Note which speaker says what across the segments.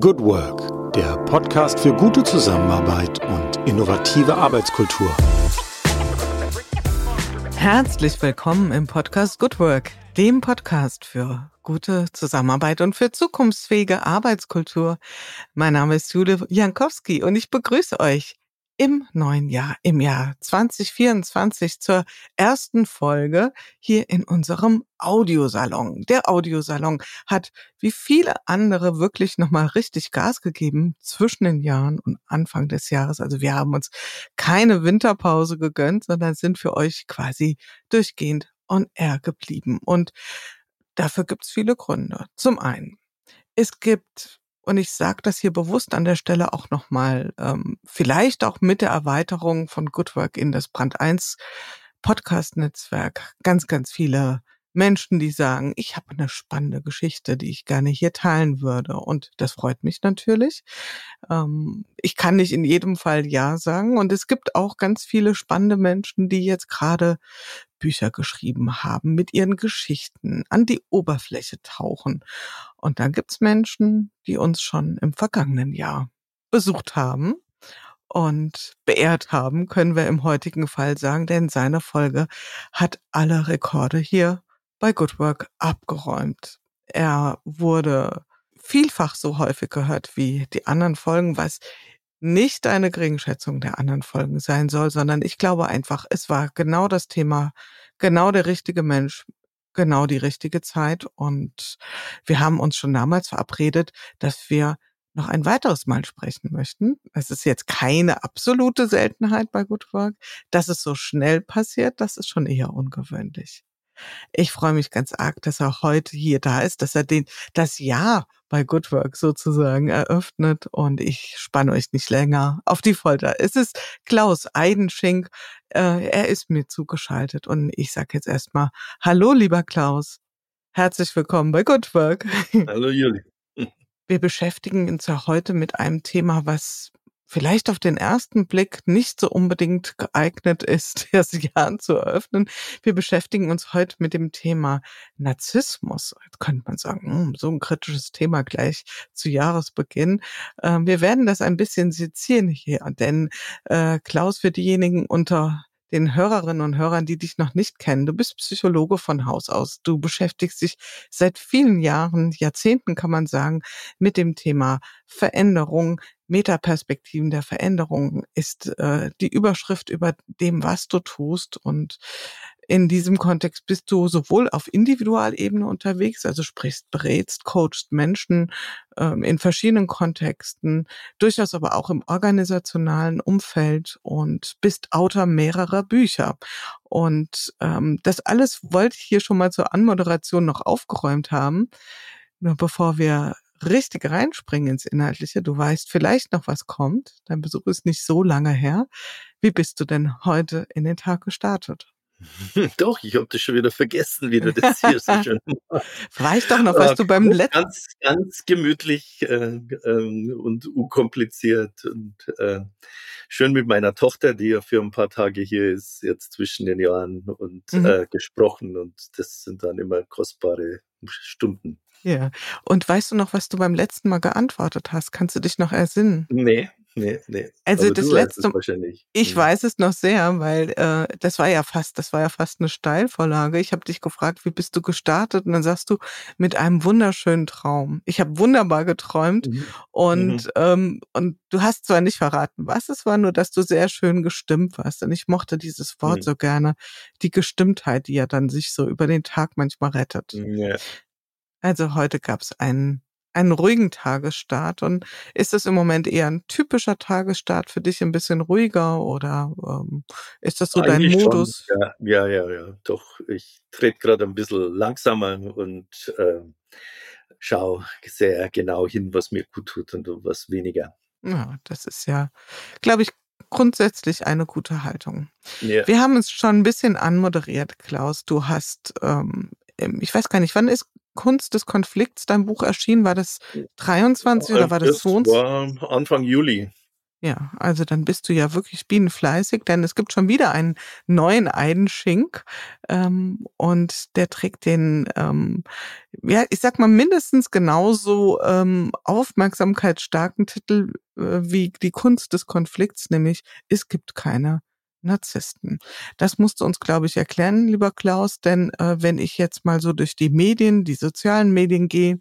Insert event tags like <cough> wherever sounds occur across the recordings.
Speaker 1: Good Work, der Podcast für gute Zusammenarbeit und innovative Arbeitskultur.
Speaker 2: Herzlich willkommen im Podcast Good Work, dem Podcast für gute Zusammenarbeit und für zukunftsfähige Arbeitskultur. Mein Name ist Jule Jankowski und ich begrüße euch im neuen Jahr, im Jahr 2024 zur ersten Folge hier in unserem Audiosalon. Der Audiosalon hat wie viele andere wirklich nochmal richtig Gas gegeben zwischen den Jahren und Anfang des Jahres. Also wir haben uns keine Winterpause gegönnt, sondern sind für euch quasi durchgehend on air geblieben. Und dafür gibt es viele Gründe. Zum einen, es gibt und ich sage das hier bewusst an der Stelle auch nochmal, ähm, vielleicht auch mit der Erweiterung von Good Work in das Brand 1 Podcast-Netzwerk ganz, ganz viele Menschen, die sagen, ich habe eine spannende Geschichte, die ich gerne hier teilen würde. Und das freut mich natürlich. Ähm, ich kann nicht in jedem Fall Ja sagen. Und es gibt auch ganz viele spannende Menschen, die jetzt gerade Bücher geschrieben haben, mit ihren Geschichten an die Oberfläche tauchen. Und dann gibt's Menschen, die uns schon im vergangenen Jahr besucht haben und beehrt haben, können wir im heutigen Fall sagen, denn seine Folge hat alle Rekorde hier bei Good Work abgeräumt. Er wurde vielfach so häufig gehört wie die anderen Folgen, was nicht eine Geringschätzung der anderen Folgen sein soll, sondern ich glaube einfach, es war genau das Thema, genau der richtige Mensch, genau die richtige Zeit. Und wir haben uns schon damals verabredet, dass wir noch ein weiteres Mal sprechen möchten. Es ist jetzt keine absolute Seltenheit bei Good Work. Dass es so schnell passiert, das ist schon eher ungewöhnlich. Ich freue mich ganz arg, dass er heute hier da ist, dass er den, das Jahr bei Good Work sozusagen eröffnet und ich spanne euch nicht länger auf die Folter. Es ist Klaus Eidenschink. Äh, er ist mir zugeschaltet und ich sage jetzt erstmal Hallo, lieber Klaus. Herzlich willkommen bei Good Work.
Speaker 3: Hallo, Juli.
Speaker 2: Wir beschäftigen uns ja heute mit einem Thema, was vielleicht auf den ersten Blick nicht so unbedingt geeignet ist, <laughs> das Jahr zu eröffnen. Wir beschäftigen uns heute mit dem Thema Narzissmus. Jetzt könnte man sagen, hm, so ein kritisches Thema gleich zu Jahresbeginn. Ähm, wir werden das ein bisschen sezieren hier, denn äh, Klaus, für diejenigen unter den Hörerinnen und Hörern, die dich noch nicht kennen. Du bist Psychologe von Haus aus. Du beschäftigst dich seit vielen Jahren, Jahrzehnten kann man sagen, mit dem Thema Veränderung, Metaperspektiven der Veränderung ist äh, die Überschrift über dem, was du tust. Und in diesem Kontext bist du sowohl auf Individualebene unterwegs, also sprichst, berätst, coachst Menschen ähm, in verschiedenen Kontexten, durchaus aber auch im organisationalen Umfeld und bist Autor mehrerer Bücher. Und ähm, das alles wollte ich hier schon mal zur Anmoderation noch aufgeräumt haben. Nur bevor wir richtig reinspringen ins Inhaltliche. Du weißt vielleicht noch, was kommt. Dein Besuch ist nicht so lange her. Wie bist du denn heute in den Tag gestartet? <laughs>
Speaker 3: Doch, ich habe das schon wieder vergessen, wie du das hier so schön <laughs>
Speaker 2: Weiß doch noch, was du beim letzten...
Speaker 3: Ganz, ganz gemütlich äh, äh, und unkompliziert und äh, schön mit meiner Tochter, die ja für ein paar Tage hier ist, jetzt zwischen den Jahren und mhm. äh, gesprochen und das sind dann immer kostbare Stunden.
Speaker 2: Ja. Und weißt du noch, was du beim letzten Mal geantwortet hast? Kannst du dich noch ersinnen?
Speaker 3: Nee, nee, nee.
Speaker 2: Also Aber das letzte
Speaker 3: wahrscheinlich.
Speaker 2: Ich hm. weiß es noch sehr, weil äh, das war ja fast, das war ja fast eine Steilvorlage. Ich habe dich gefragt, wie bist du gestartet? Und dann sagst du, mit einem wunderschönen Traum. Ich habe wunderbar geträumt mhm. und, mhm. Ähm, und du hast zwar nicht verraten, was es war, nur dass du sehr schön gestimmt warst. Und ich mochte dieses Wort mhm. so gerne, die Gestimmtheit, die ja dann sich so über den Tag manchmal rettet.
Speaker 3: Ja.
Speaker 2: Also heute gab es einen, einen ruhigen Tagesstart. Und ist das im Moment eher ein typischer Tagesstart für dich, ein bisschen ruhiger oder ähm, ist das so Eigentlich dein Modus?
Speaker 3: Schon. Ja, ja, ja, ja. Doch, ich trete gerade ein bisschen langsamer und äh, schaue sehr genau hin, was mir gut tut und was weniger.
Speaker 2: Ja, das ist ja, glaube ich, grundsätzlich eine gute Haltung. Ja. Wir haben es schon ein bisschen anmoderiert, Klaus. Du hast, ähm, ich weiß gar nicht, wann ist Kunst des Konflikts dein Buch erschienen? War das 23 oder war das, das 22?
Speaker 3: war Anfang Juli.
Speaker 2: Ja, also dann bist du ja wirklich bienenfleißig, denn es gibt schon wieder einen neuen Eidenschink ähm, und der trägt den, ähm, ja, ich sag mal mindestens genauso ähm, aufmerksamkeitsstarken Titel äh, wie die Kunst des Konflikts, nämlich es gibt keine Narzissten. Das musst du uns, glaube ich, erklären, lieber Klaus, denn äh, wenn ich jetzt mal so durch die Medien, die sozialen Medien gehe,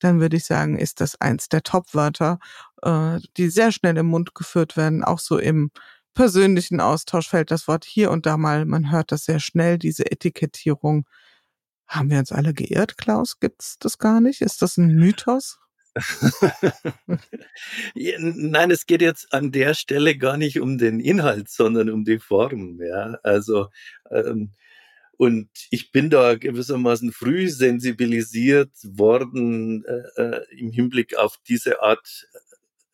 Speaker 2: dann würde ich sagen, ist das eins der Top-Wörter, äh, die sehr schnell im Mund geführt werden. Auch so im persönlichen Austausch fällt das Wort hier und da mal. Man hört das sehr schnell, diese Etikettierung. Haben wir uns alle geirrt, Klaus? Gibt's das gar nicht? Ist das ein Mythos?
Speaker 3: Nein, es geht jetzt an der Stelle gar nicht um den Inhalt, sondern um die Form. Ja, also ähm, und ich bin da gewissermaßen früh sensibilisiert worden äh, äh im Hinblick auf diese Art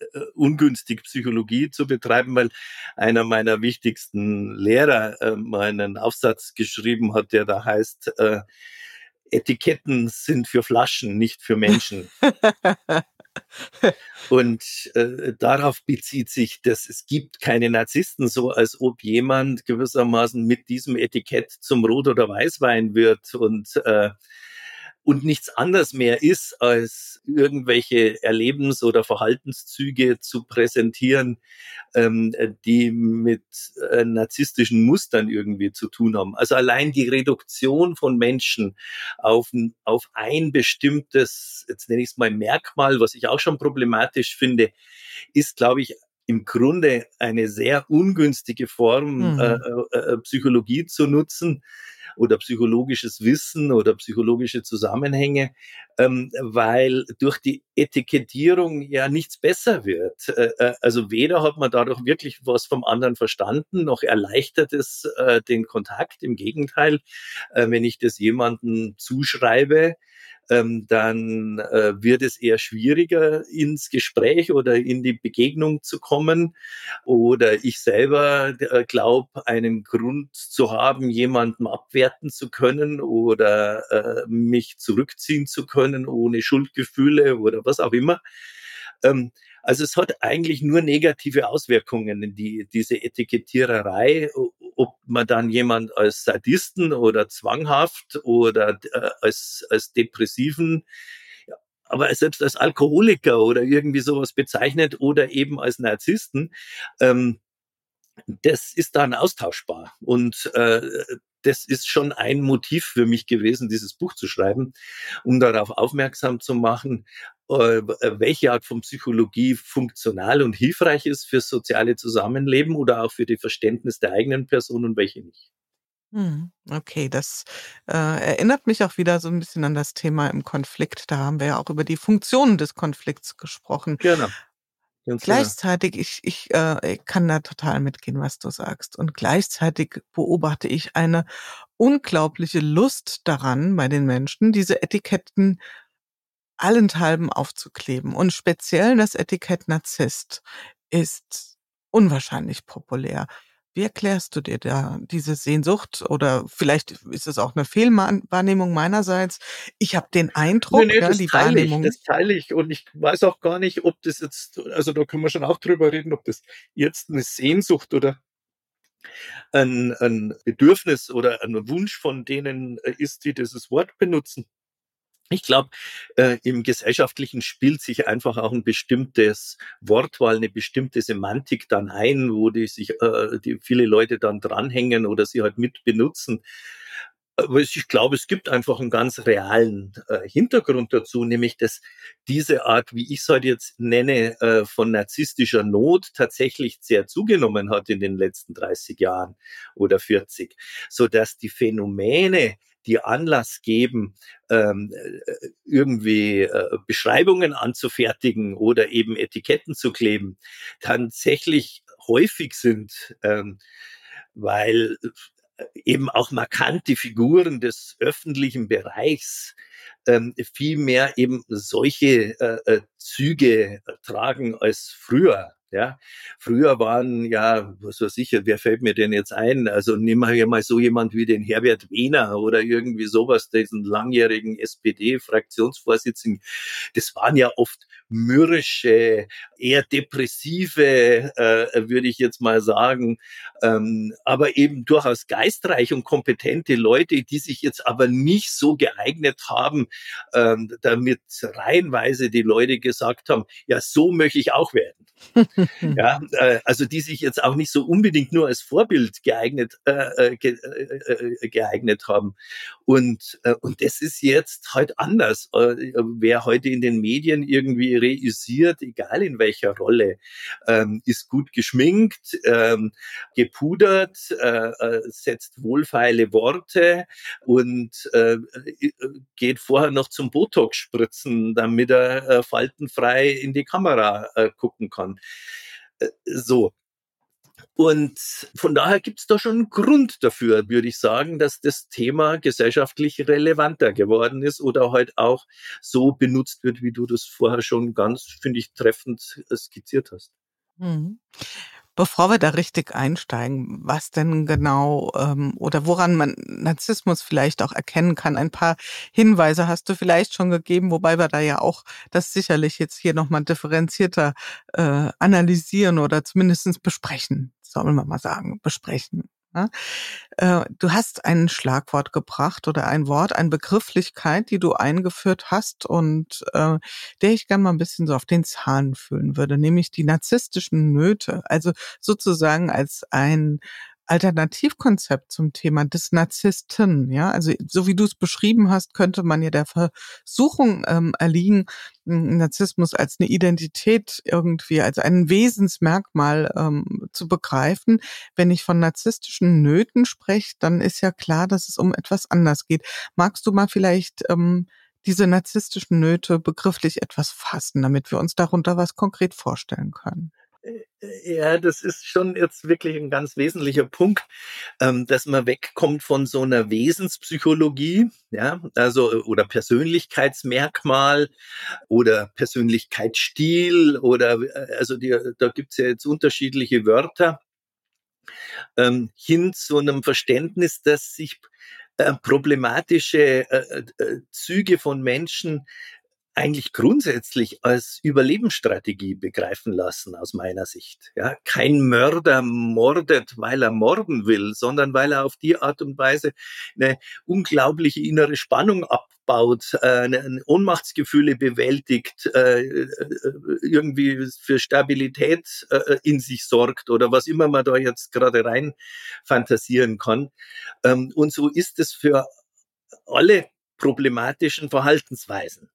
Speaker 3: äh, ungünstig Psychologie zu betreiben, weil einer meiner wichtigsten Lehrer äh, meinen Aufsatz geschrieben hat, der da heißt, äh, Etiketten sind für Flaschen, nicht für Menschen. <laughs> Und äh, darauf bezieht sich das, es gibt keine Narzissten, so als ob jemand gewissermaßen mit diesem Etikett zum Rot- oder Weißwein wird und äh, und nichts anderes mehr ist, als irgendwelche Erlebens- oder Verhaltenszüge zu präsentieren, ähm, die mit äh, narzisstischen Mustern irgendwie zu tun haben. Also allein die Reduktion von Menschen auf, auf ein bestimmtes, jetzt nenne ich es mal Merkmal, was ich auch schon problematisch finde, ist, glaube ich, im Grunde eine sehr ungünstige Form, mhm. äh, äh, äh Psychologie zu nutzen oder psychologisches Wissen oder psychologische Zusammenhänge, ähm, weil durch die Etikettierung ja nichts besser wird. Äh, äh, also weder hat man dadurch wirklich was vom anderen verstanden, noch erleichtert es äh, den Kontakt. Im Gegenteil, äh, wenn ich das jemandem zuschreibe, ähm, dann äh, wird es eher schwieriger, ins Gespräch oder in die Begegnung zu kommen. Oder ich selber äh, glaube, einen Grund zu haben, jemanden abwerten zu können oder mich zurückziehen zu können ohne Schuldgefühle oder was auch immer. Ähm, also es hat eigentlich nur negative Auswirkungen, die, diese Etikettiererei, ob man dann jemand als Sadisten oder zwanghaft oder äh, als, als Depressiven aber selbst als Alkoholiker oder irgendwie sowas bezeichnet oder eben als Narzissten, ähm, das ist dann austauschbar. Und äh, das ist schon ein Motiv für mich gewesen, dieses Buch zu schreiben, um darauf aufmerksam zu machen, äh, welche Art von Psychologie funktional und hilfreich ist fürs soziale Zusammenleben oder auch für die Verständnis der eigenen Person und welche nicht.
Speaker 2: Hm, okay, das äh, erinnert mich auch wieder so ein bisschen an das Thema im Konflikt. Da haben wir ja auch über die Funktionen des Konflikts gesprochen.
Speaker 3: Genau.
Speaker 2: Gleichzeitig, ich, ich, äh, ich kann da total mitgehen, was du sagst. Und gleichzeitig beobachte ich eine unglaubliche Lust daran bei den Menschen, diese Etiketten allenthalben aufzukleben. Und speziell das Etikett Narzisst ist unwahrscheinlich populär. Wie erklärst du dir da diese Sehnsucht? Oder vielleicht ist es auch eine Fehlwahrnehmung meinerseits. Ich habe den Eindruck, nee, nee, ja, die
Speaker 3: teile
Speaker 2: Wahrnehmung.
Speaker 3: Ich, das teile ich und ich weiß auch gar nicht, ob das jetzt, also da können wir schon auch drüber reden, ob das jetzt eine Sehnsucht oder ein, ein Bedürfnis oder ein Wunsch von denen äh, ist, die dieses Wort benutzen. Ich glaube, äh, im Gesellschaftlichen spielt sich einfach auch ein bestimmtes Wortwahl, eine bestimmte Semantik dann ein, wo die sich äh, die viele Leute dann dranhängen oder sie halt mit benutzen. Ich glaube, es gibt einfach einen ganz realen äh, Hintergrund dazu, nämlich dass diese Art, wie ich es heute jetzt nenne, äh, von narzisstischer Not tatsächlich sehr zugenommen hat in den letzten 30 Jahren oder 40, so dass die Phänomene, die Anlass geben, ähm, äh, irgendwie äh, Beschreibungen anzufertigen oder eben Etiketten zu kleben, tatsächlich häufig sind, ähm, weil äh, eben auch markante Figuren des öffentlichen Bereichs ähm, viel mehr eben solche Züge tragen als früher. Ja, früher waren ja, was weiß ich, wer fällt mir denn jetzt ein? Also nehmen wir ja mal so jemand wie den Herbert Wehner oder irgendwie sowas, diesen langjährigen SPD-Fraktionsvorsitzenden. Das waren ja oft mürrische, eher depressive, äh, würde ich jetzt mal sagen, ähm, aber eben durchaus geistreich und kompetente Leute, die sich jetzt aber nicht so geeignet haben, ähm, damit reihenweise die Leute gesagt haben, ja, so möchte ich auch werden. <laughs> <laughs> ja, äh, also die sich jetzt auch nicht so unbedingt nur als Vorbild geeignet, äh, äh ge, äh, äh, geeignet haben. Und, äh, und das ist jetzt halt anders. Äh, wer heute in den Medien irgendwie reüssiert, egal in welcher Rolle, ähm, ist gut geschminkt, ähm, gepudert, äh, äh setzt wohlfeile Worte und äh, geht vorher noch zum Botox spritzen, damit er äh, faltenfrei in die Kamera äh, gucken kann. Äh, so. Und von daher gibt es da schon einen Grund dafür, würde ich sagen, dass das Thema gesellschaftlich relevanter geworden ist oder halt auch so benutzt wird, wie du das vorher schon ganz, finde ich, treffend äh, skizziert hast. Mhm.
Speaker 2: Bevor wir da richtig einsteigen, was denn genau ähm, oder woran man Narzissmus vielleicht auch erkennen kann, ein paar Hinweise hast du vielleicht schon gegeben, wobei wir da ja auch das sicherlich jetzt hier nochmal differenzierter äh, analysieren oder zumindestens besprechen, sollen wir mal sagen, besprechen. Ja? Äh, du hast ein Schlagwort gebracht oder ein Wort, eine Begrifflichkeit, die du eingeführt hast und äh, der ich gerne mal ein bisschen so auf den Zahn fühlen würde, nämlich die narzisstischen Nöte. Also sozusagen als ein Alternativkonzept zum Thema des Narzissten. Ja, also so wie du es beschrieben hast, könnte man ja der Versuchung ähm, erliegen, Narzissmus als eine Identität irgendwie, als ein Wesensmerkmal ähm, zu begreifen. Wenn ich von narzisstischen Nöten spreche, dann ist ja klar, dass es um etwas anders geht. Magst du mal vielleicht ähm, diese narzisstischen Nöte begrifflich etwas fassen, damit wir uns darunter was konkret vorstellen können?
Speaker 3: Äh, ja, das ist schon jetzt wirklich ein ganz wesentlicher Punkt, ähm, dass man wegkommt von so einer Wesenspsychologie, ja, also oder Persönlichkeitsmerkmal oder Persönlichkeitsstil oder äh, also die, da gibt's ja jetzt unterschiedliche Wörter ähm, hin zu einem Verständnis, dass sich äh, problematische äh, äh, Züge von Menschen eigentlich grundsätzlich als Überlebensstrategie begreifen lassen, aus meiner Sicht. Ja, kein Mörder mordet, weil er morden will, sondern weil er auf die Art und Weise eine unglaubliche innere Spannung abbaut, äh, Ohnmachtsgefühle bewältigt, äh, äh, irgendwie für Stabilität in sich sorgt oder was immer man da jetzt gerade rein fantasieren kann. Ähm, und so ist es für alle problematischen Verhaltensweisen.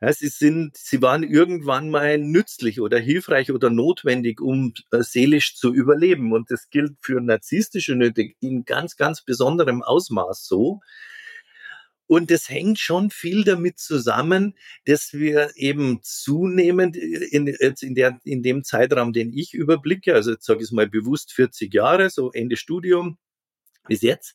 Speaker 3: Ja, sie sind, sie waren irgendwann mal nützlich oder hilfreich oder notwendig, um äh, seelisch zu überleben. Und das gilt für narzisstische Nöte in ganz, ganz besonderem Ausmaß so. Und es hängt schon viel damit zusammen, dass wir eben zunehmend in, jetzt in, der, in dem Zeitraum, den ich überblicke, also jetzt sage ich es mal bewusst 40 Jahre, so Ende Studium bis jetzt,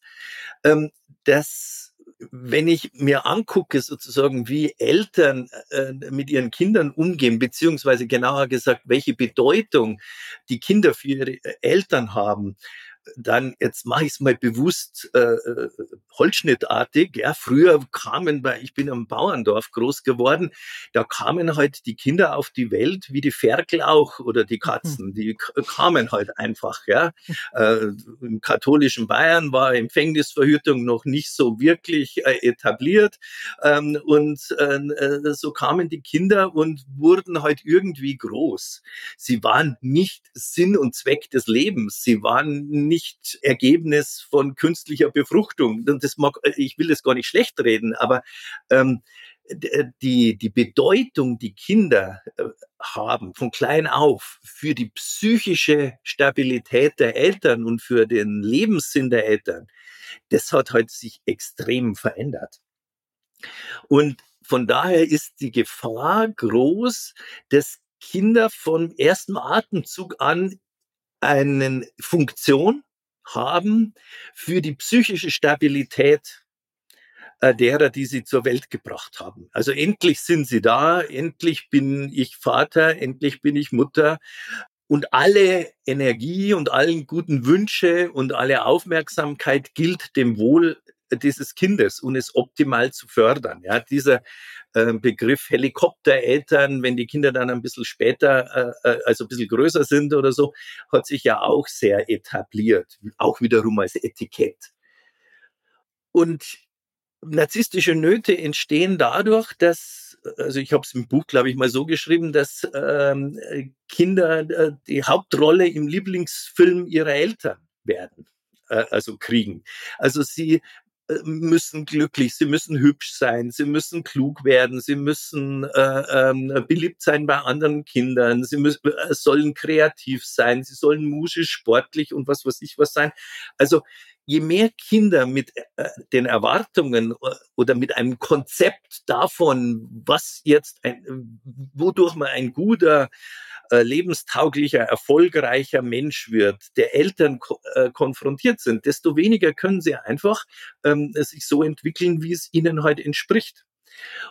Speaker 3: ähm, dass wenn ich mir angucke, sozusagen, wie Eltern äh, mit ihren Kindern umgehen, beziehungsweise genauer gesagt, welche Bedeutung die Kinder für ihre Eltern haben, dann, jetzt mache ich es mal bewusst äh, äh, holzschnittartig. Ja, früher kamen, weil ich bin am Bauerndorf groß geworden, da kamen halt die Kinder auf die Welt wie die Ferkel auch oder die Katzen. Die kamen halt einfach. Ja, äh, im katholischen Bayern war Empfängnisverhütung noch nicht so wirklich äh, etabliert ähm, und äh, äh, so kamen die Kinder und wurden halt irgendwie groß. Sie waren nicht Sinn und Zweck des Lebens. Sie waren nicht nicht Ergebnis von künstlicher Befruchtung. Das mag, ich will das gar nicht schlecht reden, aber ähm, die, die Bedeutung, die Kinder äh, haben von klein auf für die psychische Stabilität der Eltern und für den Lebenssinn der Eltern, das hat halt sich extrem verändert. Und von daher ist die Gefahr groß, dass Kinder vom ersten Atemzug an eine Funktion haben für die psychische Stabilität äh, derer, die sie zur Welt gebracht haben. Also endlich sind sie da, endlich bin ich Vater, endlich bin ich Mutter. und alle Energie und allen guten Wünsche und alle Aufmerksamkeit gilt dem Wohl dieses Kindes und es optimal zu fördern. Ja, dieser äh, Begriff Helikoptereltern, wenn die Kinder dann ein bisschen später, äh, äh, also ein bisschen größer sind oder so, hat sich ja auch sehr etabliert, auch wiederum als Etikett. Und narzisstische Nöte entstehen dadurch, dass, also ich habe es im Buch, glaube ich, mal so geschrieben, dass ähm, Kinder äh, die Hauptrolle im Lieblingsfilm ihrer Eltern werden, äh, also kriegen. Also sie müssen glücklich, sie müssen hübsch sein, sie müssen klug werden, sie müssen äh, ähm, beliebt sein bei anderen Kindern, sie müssen, äh, sollen kreativ sein, sie sollen musisch, sportlich und was weiß ich was sein. Also je mehr Kinder mit äh, den Erwartungen äh, oder mit einem Konzept davon, was jetzt ein, wodurch man ein guter, äh, lebenstauglicher, erfolgreicher Mensch wird, der Eltern ko konfrontiert sind, desto weniger können sie einfach ähm, sich so entwickeln, wie es ihnen heute entspricht.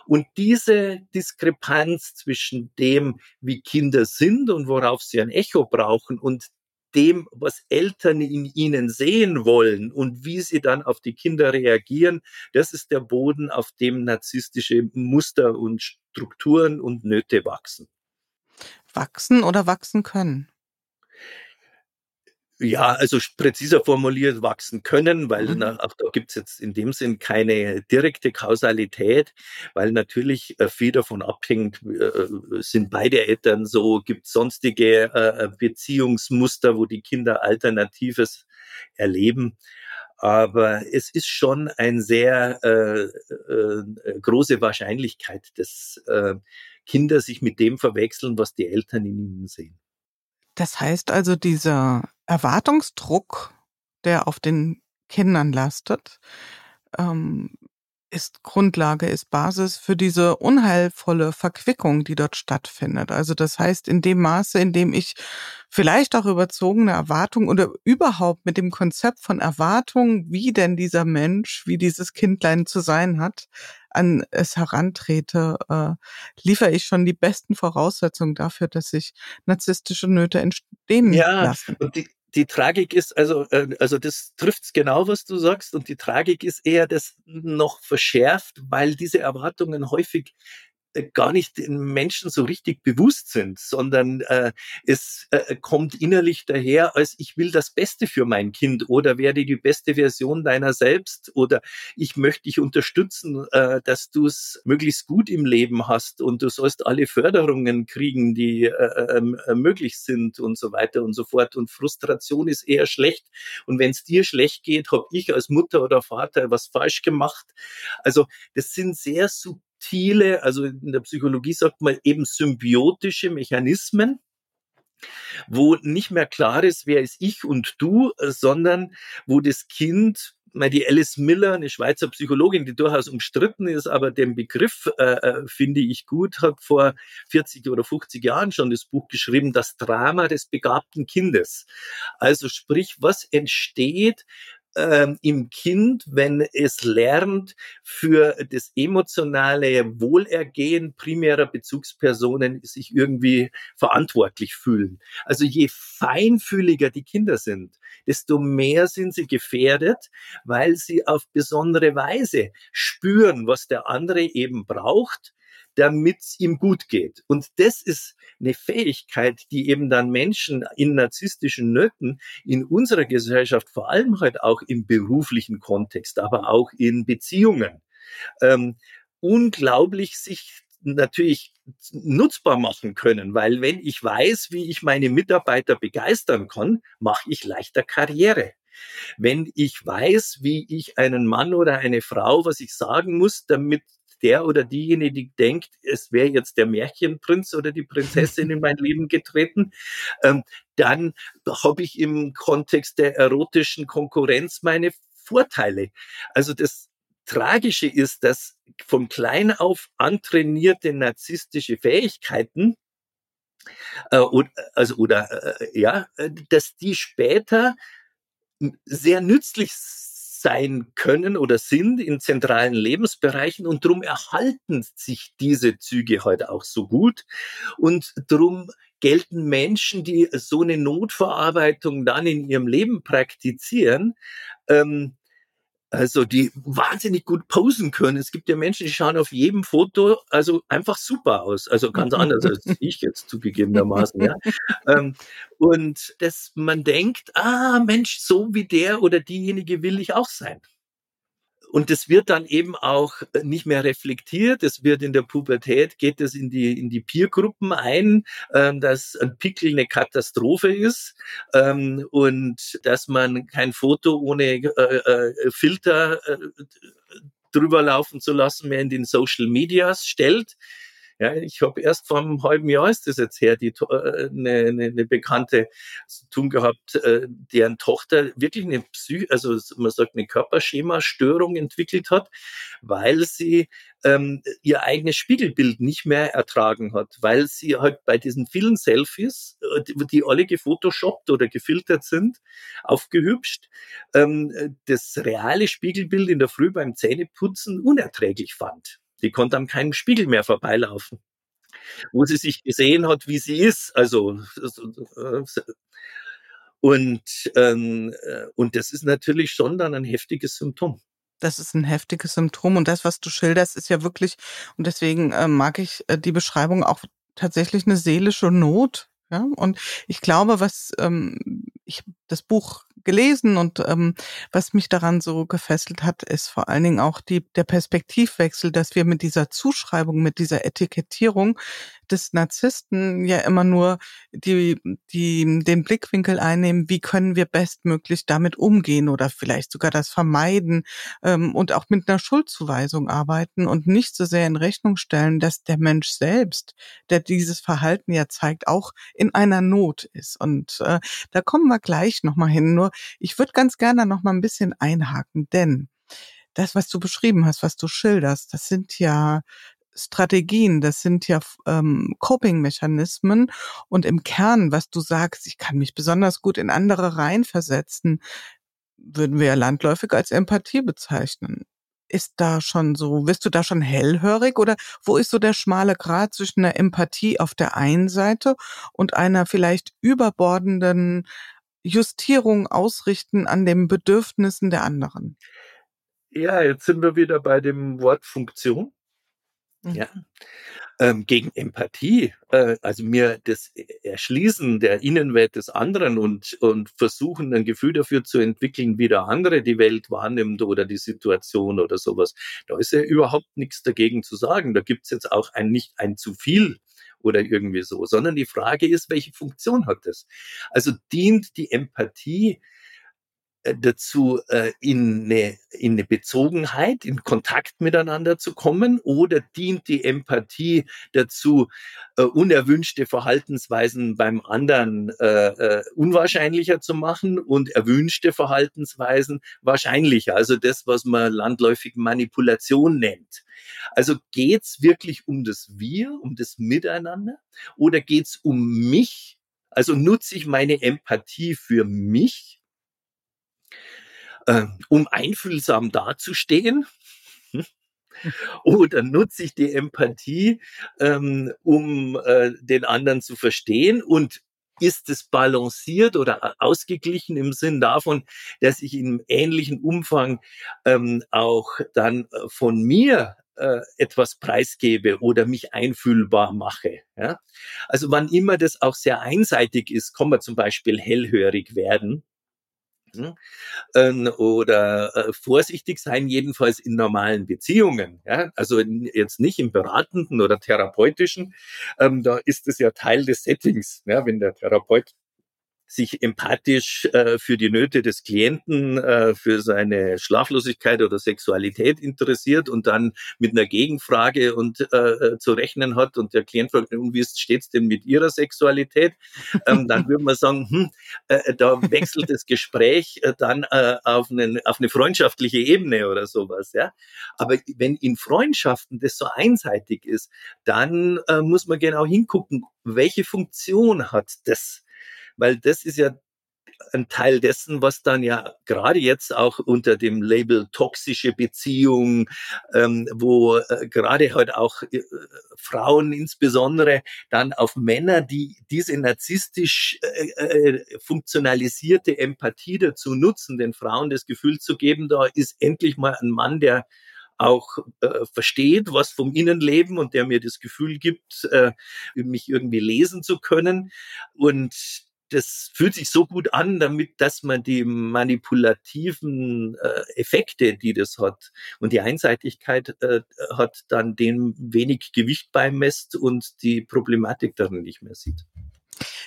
Speaker 3: Und diese Diskrepanz zwischen dem, wie Kinder sind und worauf sie ein Echo brauchen und dem, was Eltern in ihnen sehen wollen und wie sie dann auf die Kinder reagieren, das ist der Boden, auf dem narzisstische Muster und Strukturen und Nöte wachsen.
Speaker 2: Wachsen oder wachsen können?
Speaker 3: Ja, also präziser formuliert wachsen können, weil mhm. na, auch da gibt's jetzt in dem Sinn keine direkte Kausalität, weil natürlich äh, viel davon abhängt, äh, sind beide Eltern so, gibt sonstige äh, Beziehungsmuster, wo die Kinder Alternatives erleben. Aber es ist schon ein sehr äh, äh, große Wahrscheinlichkeit, dass äh, Kinder sich mit dem verwechseln, was die Eltern in ihnen sehen.
Speaker 2: Das heißt also, dieser Erwartungsdruck, der auf den Kindern lastet, ähm, ist Grundlage, ist Basis für diese unheilvolle Verquickung, die dort stattfindet. Also das heißt, in dem Maße, in dem ich vielleicht auch überzogene Erwartungen oder überhaupt mit dem Konzept von Erwartungen, wie denn dieser Mensch, wie dieses Kindlein zu sein hat, an es herantrete, äh, liefere ich schon die besten Voraussetzungen dafür, dass sich narzisstische Nöte entstehen ja, lassen.
Speaker 3: Und die, die Tragik ist, also, äh, also das trifft's genau, was du sagst. Und die Tragik ist eher das noch verschärft, weil diese Erwartungen häufig gar nicht den Menschen so richtig bewusst sind, sondern äh, es äh, kommt innerlich daher, als ich will das Beste für mein Kind oder werde die beste Version deiner selbst oder ich möchte dich unterstützen, äh, dass du es möglichst gut im Leben hast und du sollst alle Förderungen kriegen, die äh, ähm, äh, möglich sind und so weiter und so fort. Und Frustration ist eher schlecht. Und wenn es dir schlecht geht, habe ich als Mutter oder Vater was falsch gemacht. Also das sind sehr subtile subtile, also in der Psychologie sagt man eben symbiotische Mechanismen, wo nicht mehr klar ist, wer ist ich und du, sondern wo das Kind die Alice Miller, eine Schweizer Psychologin, die durchaus umstritten ist, aber den Begriff äh, äh finde ich gut, hat vor 40 oder 50 Jahren schon das Buch geschrieben, das Drama des begabten Kindes. Also sprich, was entsteht, ähm, im Kind, wenn es lernt, für das emotionale Wohlergehen primärer Bezugspersonen sich irgendwie verantwortlich fühlen. Also je feinfühliger die Kinder sind, desto mehr sind sie gefährdet, weil sie auf besondere Weise spüren, was der andere eben braucht damit es ihm gut geht. Und das ist eine Fähigkeit, die eben dann Menschen in narzisstischen Nöten in unserer Gesellschaft, vor allem halt auch im beruflichen Kontext, aber auch in Beziehungen, ähm, unglaublich sich natürlich nutzbar machen können, weil wenn ich weiß, wie ich meine Mitarbeiter begeistern kann, mache ich leichter Karriere. Wenn ich weiß, wie ich einen Mann oder eine Frau, was ich sagen muss, damit der oder diejenige, die denkt, es wäre jetzt der Märchenprinz oder die Prinzessin in mein Leben getreten, ähm, dann habe ich im Kontext der erotischen Konkurrenz meine Vorteile. Also das Tragische ist, dass von klein auf antrainierte narzisstische Fähigkeiten äh, oder, also oder äh, ja, dass die später sehr nützlich sein können oder sind in zentralen Lebensbereichen und drum erhalten sich diese Züge heute auch so gut. Und drum gelten Menschen, die so eine Notverarbeitung dann in ihrem Leben praktizieren, ähm, also die wahnsinnig gut posen können. Es gibt ja Menschen, die schauen auf jedem Foto also einfach super aus. Also ganz anders als <laughs> ich jetzt zugegebenermaßen. Ja. Ähm, und dass man denkt, ah Mensch, so wie der oder diejenige will ich auch sein. Und das wird dann eben auch nicht mehr reflektiert. Es wird in der Pubertät, geht es in die, in die Peergruppen ein, ähm, dass ein Pickel eine Katastrophe ist ähm, und dass man kein Foto ohne äh, äh, Filter äh, drüber laufen zu lassen mehr in den Social Medias stellt. Ja, ich habe erst vor einem halben Jahr ist das jetzt her, die äh, eine, eine, eine Bekannte zu tun gehabt, äh, deren Tochter wirklich eine Psych, also man sagt eine Körperschema-Störung entwickelt hat, weil sie ähm, ihr eigenes Spiegelbild nicht mehr ertragen hat, weil sie halt bei diesen vielen Selfies, äh, die, die alle gefotoshoppt oder gefiltert sind, aufgehübscht, ähm, das reale Spiegelbild in der Früh beim Zähneputzen unerträglich fand. Die konnte am keinem Spiegel mehr vorbeilaufen. Wo sie sich gesehen hat, wie sie ist. Also, und, ähm, äh, und das ist natürlich schon dann ein heftiges Symptom.
Speaker 2: Das ist ein heftiges Symptom und das, was du schilderst, ist ja wirklich, und deswegen äh, mag ich äh, die Beschreibung auch tatsächlich eine seelische Not. Ja, und ich glaube, was ähm, ich das Buch gelesen und ähm, was mich daran so gefesselt hat, ist vor allen Dingen auch die, der Perspektivwechsel, dass wir mit dieser Zuschreibung, mit dieser Etikettierung des Narzissten ja immer nur die, die, den Blickwinkel einnehmen, wie können wir bestmöglich damit umgehen oder vielleicht sogar das vermeiden ähm, und auch mit einer Schuldzuweisung arbeiten und nicht so sehr in Rechnung stellen, dass der Mensch selbst, der dieses Verhalten ja zeigt, auch in einer Not ist. Und äh, da kommen wir gleich nochmal hin. Nur ich würde ganz gerne noch mal ein bisschen einhaken, denn das, was du beschrieben hast, was du schilderst, das sind ja Strategien, das sind ja ähm, Coping-Mechanismen und im Kern, was du sagst, ich kann mich besonders gut in andere reinversetzen, würden wir ja landläufig als Empathie bezeichnen. Ist da schon so, wirst du da schon hellhörig oder wo ist so der schmale Grat zwischen der Empathie auf der einen Seite und einer vielleicht überbordenden Justierung ausrichten an den Bedürfnissen der anderen?
Speaker 3: Ja, jetzt sind wir wieder bei dem Wort Funktion. Mhm. Ja. Ähm, gegen Empathie, äh, also mir das Erschließen der Innenwelt des anderen und, und versuchen, ein Gefühl dafür zu entwickeln, wie der andere die Welt wahrnimmt oder die Situation oder sowas. Da ist ja überhaupt nichts dagegen zu sagen. Da gibt's jetzt auch ein nicht ein zu viel oder irgendwie so, sondern die Frage ist, welche Funktion hat das? Also dient die Empathie dazu, äh, in eine, in eine Bezogenheit, in Kontakt miteinander zu kommen oder dient die Empathie dazu, äh, unerwünschte Verhaltensweisen beim anderen unwahrscheinlicher zu machen und erwünschte Verhaltensweisen wahrscheinlicher, also das, was man landläufig Manipulation nennt. Also geht's wirklich um das Wir, um das Miteinander oder geht's um mich? Also nutze ich meine Empathie für mich äh, um einfühlsam dazustehen. <laughs> Oder nutze ich die Empathie, ähm, um äh, den anderen zu verstehen? Und ist es balanciert oder ausgeglichen im Sinn davon, dass ich in ähnlichen Umfang ähm, auch dann äh, von mir äh, etwas preisgebe oder mich einfühlbar mache. Ja? Also wann immer das auch sehr einseitig ist, kann man zum Beispiel hellhörig werden ähm, oder äh, vorsichtig sein, jedenfalls in normalen Beziehungen. Ja? Also in, jetzt nicht im beratenden oder therapeutischen. Ähm, da ist es ja Teil des Settings, ja? wenn der Therapeut sich empathisch äh, für die Nöte des Klienten, äh, für seine Schlaflosigkeit oder Sexualität interessiert und dann mit einer Gegenfrage und äh, äh zu rechnen hat und der Klient fragt, und wie steht's denn mit Ihrer Sexualität? Ähm, dann <laughs> würde man sagen, hm, äh, da wechselt das Gespräch äh, dann äh, auf, einen, auf eine freundschaftliche Ebene oder sowas. Ja, aber wenn in Freundschaften das so einseitig ist, dann äh, muss man genau hingucken, welche Funktion hat das weil das ist ja ein Teil dessen, was dann ja gerade jetzt auch unter dem Label toxische Beziehung, ähm, wo äh, gerade halt auch äh, Frauen insbesondere dann auf Männer, die diese narzisstisch äh, äh, funktionalisierte Empathie dazu nutzen, den Frauen das Gefühl zu geben, da ist endlich mal ein Mann, der auch äh, versteht, was vom Innenleben und der mir das Gefühl gibt, äh, mich irgendwie lesen zu können. Und das fühlt sich so gut an, damit, dass man die manipulativen äh, Effekte, die das hat und die Einseitigkeit äh, hat, dann dem wenig Gewicht beimisst und die Problematik darin nicht mehr sieht.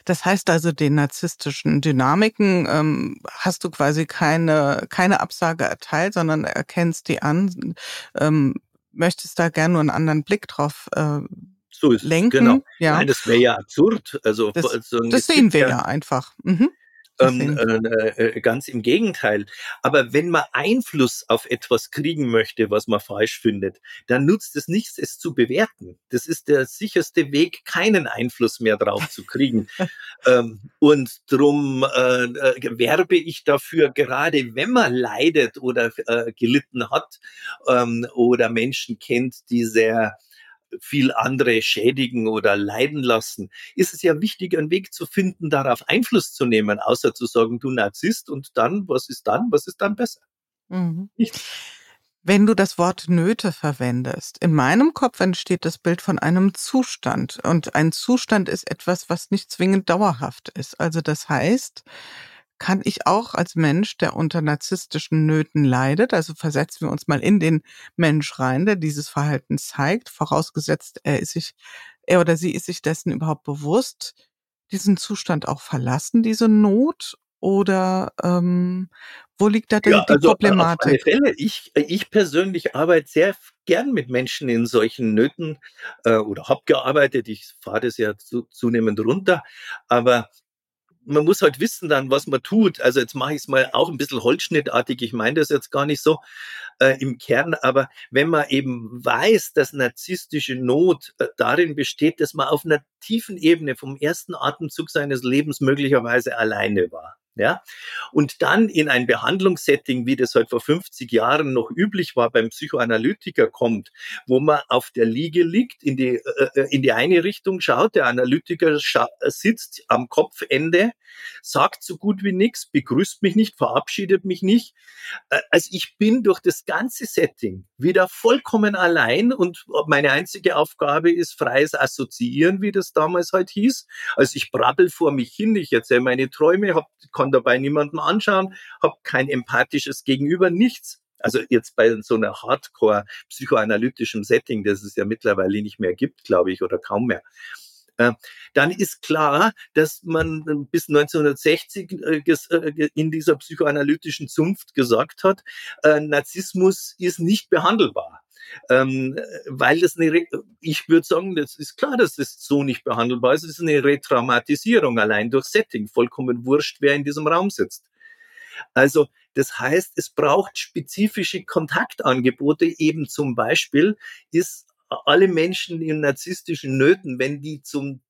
Speaker 2: Das heißt also, den narzisstischen Dynamiken ähm, hast du quasi keine, keine Absage erteilt, sondern erkennst die an, ähm, möchtest da gerne nur einen anderen Blick drauf äh, so ist lenken.
Speaker 3: Genau. Ja. Nein, das wäre ja absurd. Also,
Speaker 2: das, also, das sehen wir ja einfach. Mhm.
Speaker 3: Ähm, äh, äh, ganz im Gegenteil. Aber wenn man Einfluss auf etwas kriegen möchte, was man falsch findet, dann nutzt es nichts, es zu bewerten. Das ist der sicherste Weg, keinen Einfluss mehr drauf zu kriegen. <laughs> ähm, und drum äh, äh, werbe ich dafür, gerade wenn man leidet oder äh, gelitten hat ähm, oder Menschen kennt, die sehr viel andere schädigen oder leiden lassen, ist es ja wichtig, einen Weg zu finden, darauf Einfluss zu nehmen, außer zu sagen, du Narzisst und dann, was ist dann, was ist dann besser?
Speaker 2: Mhm. Wenn du das Wort Nöte verwendest, in meinem Kopf entsteht das Bild von einem Zustand. Und ein Zustand ist etwas, was nicht zwingend dauerhaft ist. Also das heißt, kann ich auch als Mensch, der unter narzisstischen Nöten leidet, also versetzen wir uns mal in den Mensch rein, der dieses Verhalten zeigt, vorausgesetzt, er ist sich, er oder sie ist sich dessen überhaupt bewusst, diesen Zustand auch verlassen, diese Not? Oder ähm, wo liegt da denn ja, die also Problematik?
Speaker 3: Auf Fälle. Ich, ich persönlich arbeite sehr gern mit Menschen in solchen Nöten äh, oder habe gearbeitet. Ich fahre das ja zu, zunehmend runter. Aber man muss halt wissen dann, was man tut. Also jetzt mache ich es mal auch ein bisschen holzschnittartig. Ich meine das jetzt gar nicht so äh, im Kern, aber wenn man eben weiß, dass narzisstische Not äh, darin besteht, dass man auf einer tiefen Ebene vom ersten Atemzug seines Lebens möglicherweise alleine war ja, und dann in ein Behandlungssetting, wie das halt vor 50 Jahren noch üblich war beim Psychoanalytiker kommt, wo man auf der Liege liegt, in die, äh, äh in die eine Richtung schaut, der Analytiker sitzt am Kopfende, sagt so gut wie nichts, begrüßt mich nicht, verabschiedet mich nicht. Äh, also ich bin durch das ganze Setting wieder vollkommen allein und meine einzige Aufgabe ist freies Assoziieren, wie das damals halt hieß. Also ich brabbel vor mich hin, ich erzähle meine Träume, hab, kann dabei niemanden anschauen, habe kein empathisches Gegenüber, nichts. Also jetzt bei so einer Hardcore psychoanalytischen Setting, das es ja mittlerweile nicht mehr gibt, glaube ich, oder kaum mehr. Äh, dann ist klar, dass man bis 1960 äh, äh, in dieser psychoanalytischen Zunft gesagt hat, Narzissmus ist nicht behandelbar. Ähm, weil das eine, ich würde sagen, das ist klar, dass das so nicht behandelbar ist. Es ist eine Retraumatisierung allein durch Setting. Vollkommen wurscht, wer in diesem Raum sitzt. Also, das heißt, es braucht spezifische Kontaktangebote. Eben zum Beispiel ist alle Menschen in narzisstischen Nöten, wenn die zum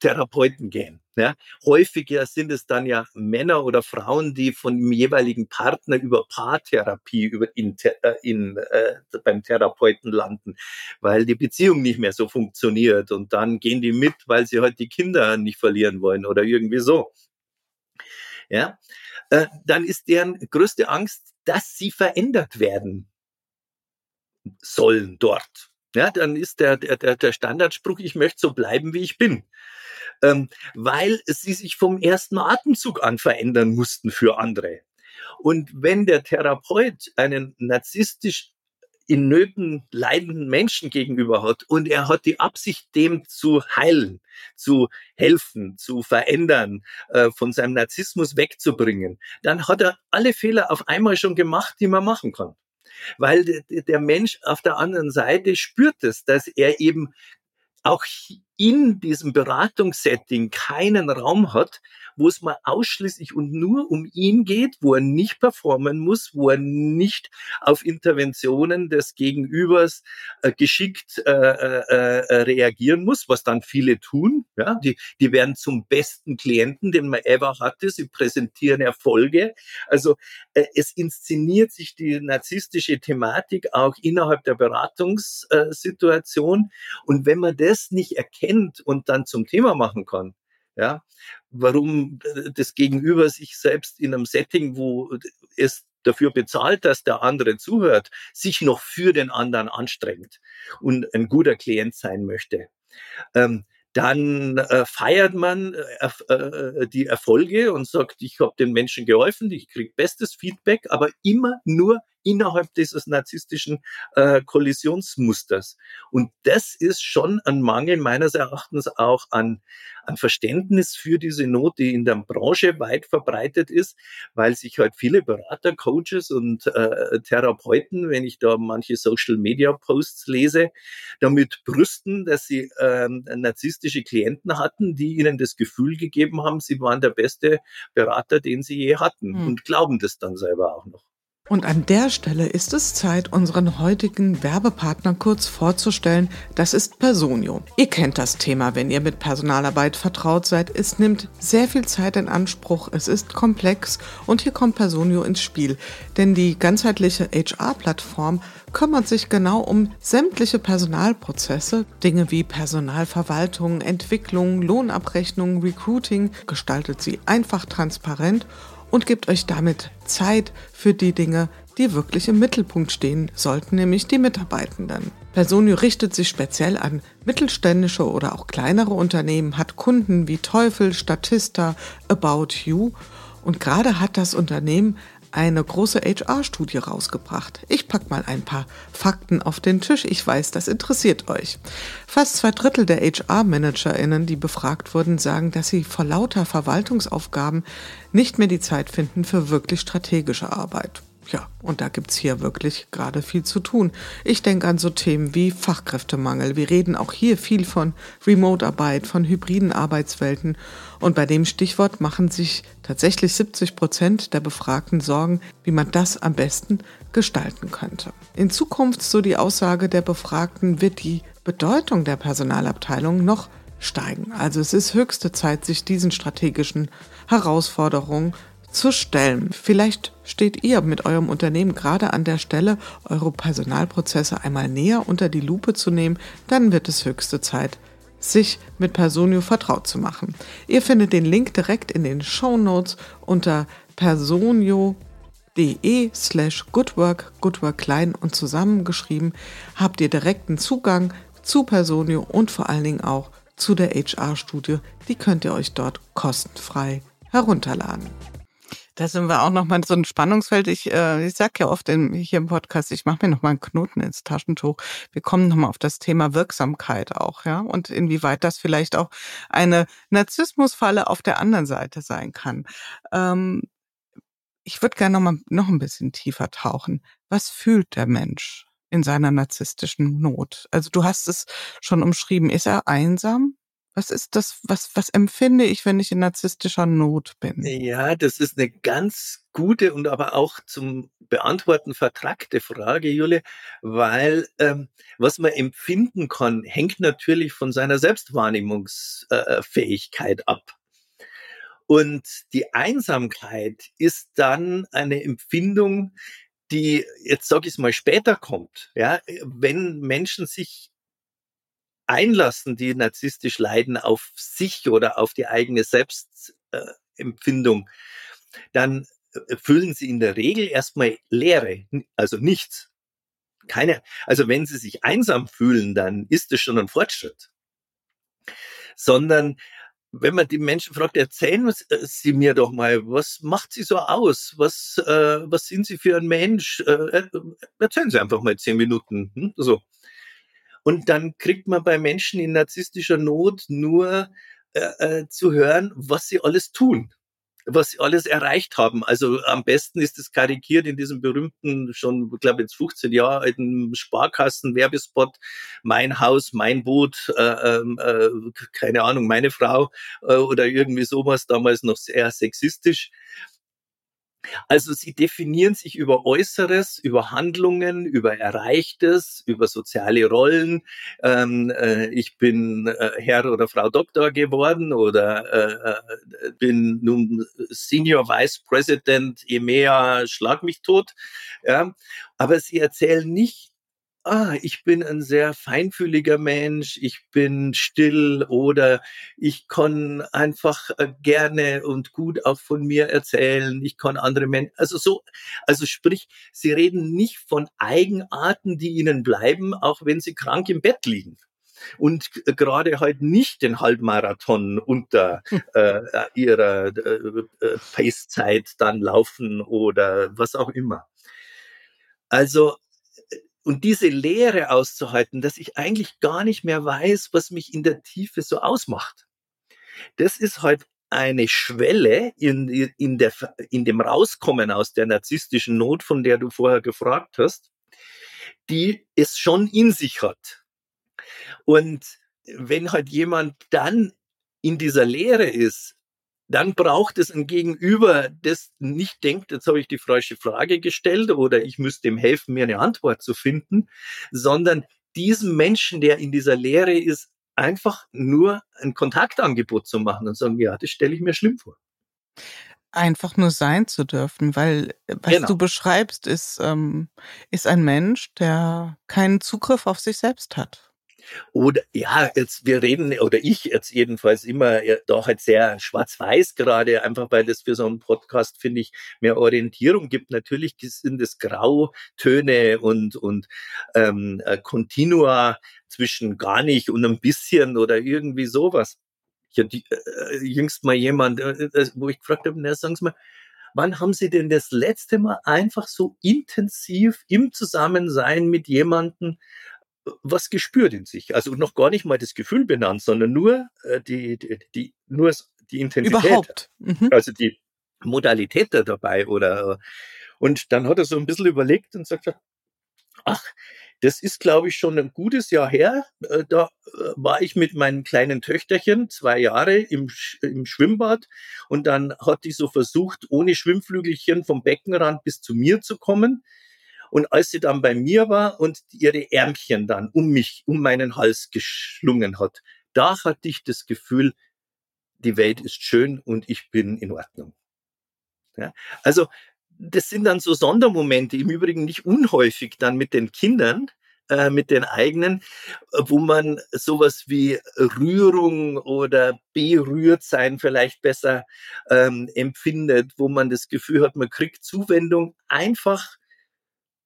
Speaker 3: Therapeuten gehen. Ja. Häufiger sind es dann ja Männer oder Frauen, die von dem jeweiligen Partner über Paartherapie über in, äh, in, äh, beim Therapeuten landen, weil die Beziehung nicht mehr so funktioniert und dann gehen die mit, weil sie halt die Kinder nicht verlieren wollen oder irgendwie so. Ja, äh, dann ist deren größte Angst, dass sie verändert werden sollen dort ja, dann ist der, der, der Standardspruch, ich möchte so bleiben, wie ich bin. Ähm, weil sie sich vom ersten Atemzug an verändern mussten für andere. Und wenn der Therapeut einen narzisstisch in Nöten leidenden Menschen gegenüber hat und er hat die Absicht, dem zu heilen, zu helfen, zu verändern, äh, von seinem Narzissmus wegzubringen, dann hat er alle Fehler auf einmal schon gemacht, die man machen kann weil der Mensch auf der anderen Seite spürt es, dass er eben auch in diesem Beratungssetting keinen Raum hat, wo es mal ausschließlich und nur um ihn geht, wo er nicht performen muss, wo er nicht auf Interventionen des Gegenübers äh, geschickt äh, äh, äh, reagieren muss, was dann viele tun. Ja, die, die werden zum besten Klienten, den man ever hatte. Sie präsentieren Erfolge. Also äh, es inszeniert sich die narzisstische Thematik auch innerhalb der Beratungssituation. Und wenn man das nicht erkennt und dann zum Thema machen kann, ja, warum das Gegenüber sich selbst in einem Setting, wo es dafür bezahlt, dass der andere zuhört, sich noch für den anderen anstrengt und ein guter Klient sein möchte. Ähm, dann äh, feiert man äh, äh, die Erfolge und sagt, ich habe den Menschen geholfen, ich kriege bestes Feedback, aber immer nur innerhalb dieses narzisstischen äh, Kollisionsmusters. Und das ist schon ein Mangel meines Erachtens auch an, an Verständnis für diese Not, die in der Branche weit verbreitet ist, weil sich halt viele Berater, Coaches und äh, Therapeuten, wenn ich da manche Social Media Posts lese, damit brüsten, dass sie äh, narzisstische Klienten hatten, die ihnen das Gefühl gegeben haben, sie waren der beste Berater, den sie je hatten mhm. und glauben das dann selber auch noch.
Speaker 2: Und an der Stelle ist es Zeit, unseren heutigen Werbepartner kurz vorzustellen. Das ist Personio. Ihr kennt das Thema, wenn ihr mit Personalarbeit vertraut seid. Es nimmt sehr viel Zeit in Anspruch, es ist komplex und hier kommt Personio ins Spiel. Denn die ganzheitliche HR-Plattform kümmert sich genau um sämtliche Personalprozesse, Dinge wie Personalverwaltung, Entwicklung, Lohnabrechnung, Recruiting, gestaltet sie einfach transparent und gebt euch damit Zeit für die Dinge, die wirklich im Mittelpunkt stehen sollten, nämlich die Mitarbeitenden. Personio richtet sich speziell an mittelständische oder auch kleinere Unternehmen, hat Kunden wie Teufel, Statista, About You und gerade hat das Unternehmen eine große HR-Studie rausgebracht. Ich pack mal ein paar Fakten auf den Tisch. Ich weiß, das interessiert euch. Fast zwei Drittel der HR-ManagerInnen, die befragt wurden, sagen, dass sie vor lauter Verwaltungsaufgaben nicht mehr die Zeit finden für wirklich strategische Arbeit. Ja, und da gibt's hier wirklich gerade viel zu tun. Ich denke an so Themen wie Fachkräftemangel. Wir reden auch hier viel von Remote-Arbeit, von hybriden Arbeitswelten. Und bei dem Stichwort machen sich tatsächlich 70 Prozent der Befragten Sorgen, wie man das am besten gestalten könnte. In Zukunft, so die Aussage der Befragten, wird die Bedeutung der Personalabteilung noch steigen. Also es ist höchste Zeit, sich diesen strategischen Herausforderungen zu stellen. Vielleicht steht ihr mit eurem Unternehmen gerade an der Stelle, eure Personalprozesse einmal näher unter die Lupe zu nehmen, dann wird es höchste Zeit, sich mit Personio vertraut zu machen. Ihr findet den Link direkt in den Show Notes unter personio.de slash goodwork, goodwork klein und zusammengeschrieben, habt ihr direkten Zugang zu Personio und vor allen Dingen auch zu der HR-Studie. Die könnt ihr euch dort kostenfrei herunterladen. Da sind wir auch nochmal so ein Spannungsfeld. Ich, äh, ich sag ja oft in, hier im Podcast, ich mache mir nochmal einen Knoten ins Taschentuch. Wir kommen nochmal auf das Thema Wirksamkeit auch, ja, und inwieweit das vielleicht auch eine Narzissmusfalle auf der anderen Seite sein kann. Ähm, ich würde gerne nochmal noch ein bisschen tiefer tauchen. Was fühlt der Mensch in seiner narzisstischen Not? Also du hast es schon umschrieben. Ist er einsam? Was ist das, was, was empfinde ich, wenn ich in narzisstischer Not bin?
Speaker 3: Ja, das ist eine ganz gute und aber auch zum Beantworten vertragte Frage, Jule, weil ähm, was man empfinden kann, hängt natürlich von seiner Selbstwahrnehmungsfähigkeit ab. Und die Einsamkeit ist dann eine Empfindung, die, jetzt sage ich es mal, später kommt. Ja, wenn Menschen sich einlassen, die narzisstisch leiden, auf sich oder auf die eigene Selbstempfindung, dann äh, fühlen sie in der Regel erstmal Leere, also nichts. Keine, also wenn sie sich einsam fühlen, dann ist es schon ein Fortschritt. Sondern wenn man die Menschen fragt, erzählen äh, Sie mir doch mal, was macht Sie so aus? Was, äh, was sind Sie für ein Mensch? Äh, erzählen Sie einfach mal zehn Minuten. Hm? So. Und dann kriegt man bei Menschen in narzisstischer Not nur äh, äh, zu hören, was sie alles tun. was sie alles erreicht haben. Also am besten ist es karikiert in diesem berühmten, schon, ich glaube jetzt 15 Jahre alten Sparkassen-Werbespot, mein Haus, mein Boot, äh, ähm, äh, keine Ahnung, meine Frau äh, oder irgendwie sowas, damals noch sehr sexistisch. Also sie definieren sich über Äußeres, über Handlungen, über Erreichtes, über soziale Rollen. Ähm, äh, ich bin äh, Herr oder Frau Doktor geworden oder äh, äh bin nun Senior Vice President EMEA, schlag mich tot. Ja. Aber sie erzählen nicht, ah, ich bin ein sehr feinfühliger Mensch, ich bin still oder ich kann einfach äh, gerne und gut auch von mir erzählen, ich kann andere Menschen, also so, also sprich, sie reden nicht von Eigenarten, die ihnen bleiben, auch wenn sie krank im Bett liegen und gerade halt nicht den Halbmarathon unter hm. äh, ihrer äh, äh, Pace-Zeit dann laufen oder was auch immer. Also und diese Leere auszuhalten, dass ich eigentlich gar nicht mehr weiß, was mich in der Tiefe so ausmacht. Das ist halt eine Schwelle in, in, der, in dem Rauskommen aus der narzisstischen Not, von der du vorher gefragt hast, die es schon in sich hat. Und wenn halt jemand dann in dieser Leere ist, dann braucht es ein Gegenüber, das nicht denkt, jetzt habe ich die falsche Frage gestellt oder ich müsste ihm helfen, mir eine Antwort zu finden, sondern diesem Menschen, der in dieser Lehre ist, einfach nur ein Kontaktangebot zu machen und sagen, ja, das stelle ich mir schlimm vor.
Speaker 2: Einfach nur sein zu dürfen, weil was genau. du beschreibst, ist, ähm, ist ein Mensch, der keinen Zugriff auf sich selbst hat.
Speaker 3: Oder ja, jetzt wir reden oder ich jetzt jedenfalls immer doch halt sehr schwarz-weiß gerade, einfach weil das für so einen Podcast finde ich mehr Orientierung gibt. Natürlich sind es Grautöne und und ähm, äh, Continua zwischen gar nicht und ein bisschen oder irgendwie sowas. Ich hatte äh, jüngst mal jemand, äh, äh, wo ich gefragt habe, na, sagen Sie mal, wann haben Sie denn das letzte Mal einfach so intensiv im Zusammensein mit jemandem was gespürt in sich. Also noch gar nicht mal das Gefühl benannt, sondern nur äh, die, die, die, nur die Intensität.
Speaker 2: Überhaupt. Mhm.
Speaker 3: Also die Modalität da dabei oder und dann hat er so ein bisschen überlegt und sagt, ach, das ist, glaube ich, schon ein gutes Jahr her. Äh, da äh, war ich mit meinem kleinen Töchterchen zwei Jahre im, im Schwimmbad und dann hat die so versucht, ohne Schwimmflügelchen vom Beckenrand bis zu mir zu kommen. Und als sie dann bei mir war und ihre Ärmchen dann um mich, um meinen Hals geschlungen hat, da hatte ich das Gefühl, die Welt ist schön und ich bin in Ordnung. Ja, also das sind dann so Sondermomente, im Übrigen nicht unhäufig dann mit den Kindern, äh, mit den eigenen, wo man sowas wie Rührung oder berührt sein vielleicht besser ähm, empfindet, wo man das Gefühl hat, man kriegt Zuwendung einfach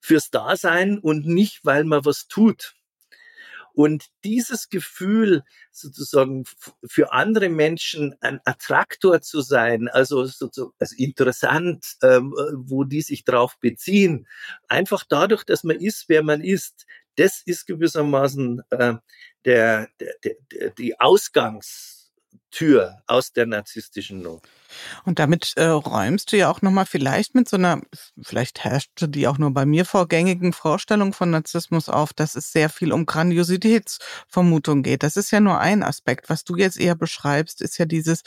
Speaker 3: fürs Dasein und nicht, weil man was tut. Und dieses Gefühl, sozusagen für andere Menschen ein Attraktor zu sein, also, also interessant, ähm, wo die sich drauf beziehen, einfach dadurch, dass man ist, wer man ist, das ist gewissermaßen äh, der, der, der, die Ausgangstür aus der narzisstischen Not.
Speaker 2: Und damit äh, räumst du ja auch nochmal vielleicht mit so einer, vielleicht herrschte die auch nur bei mir vorgängigen Vorstellung von Narzissmus auf, dass es sehr viel um Grandiositätsvermutung geht. Das ist ja nur ein Aspekt. Was du jetzt eher beschreibst, ist ja dieses,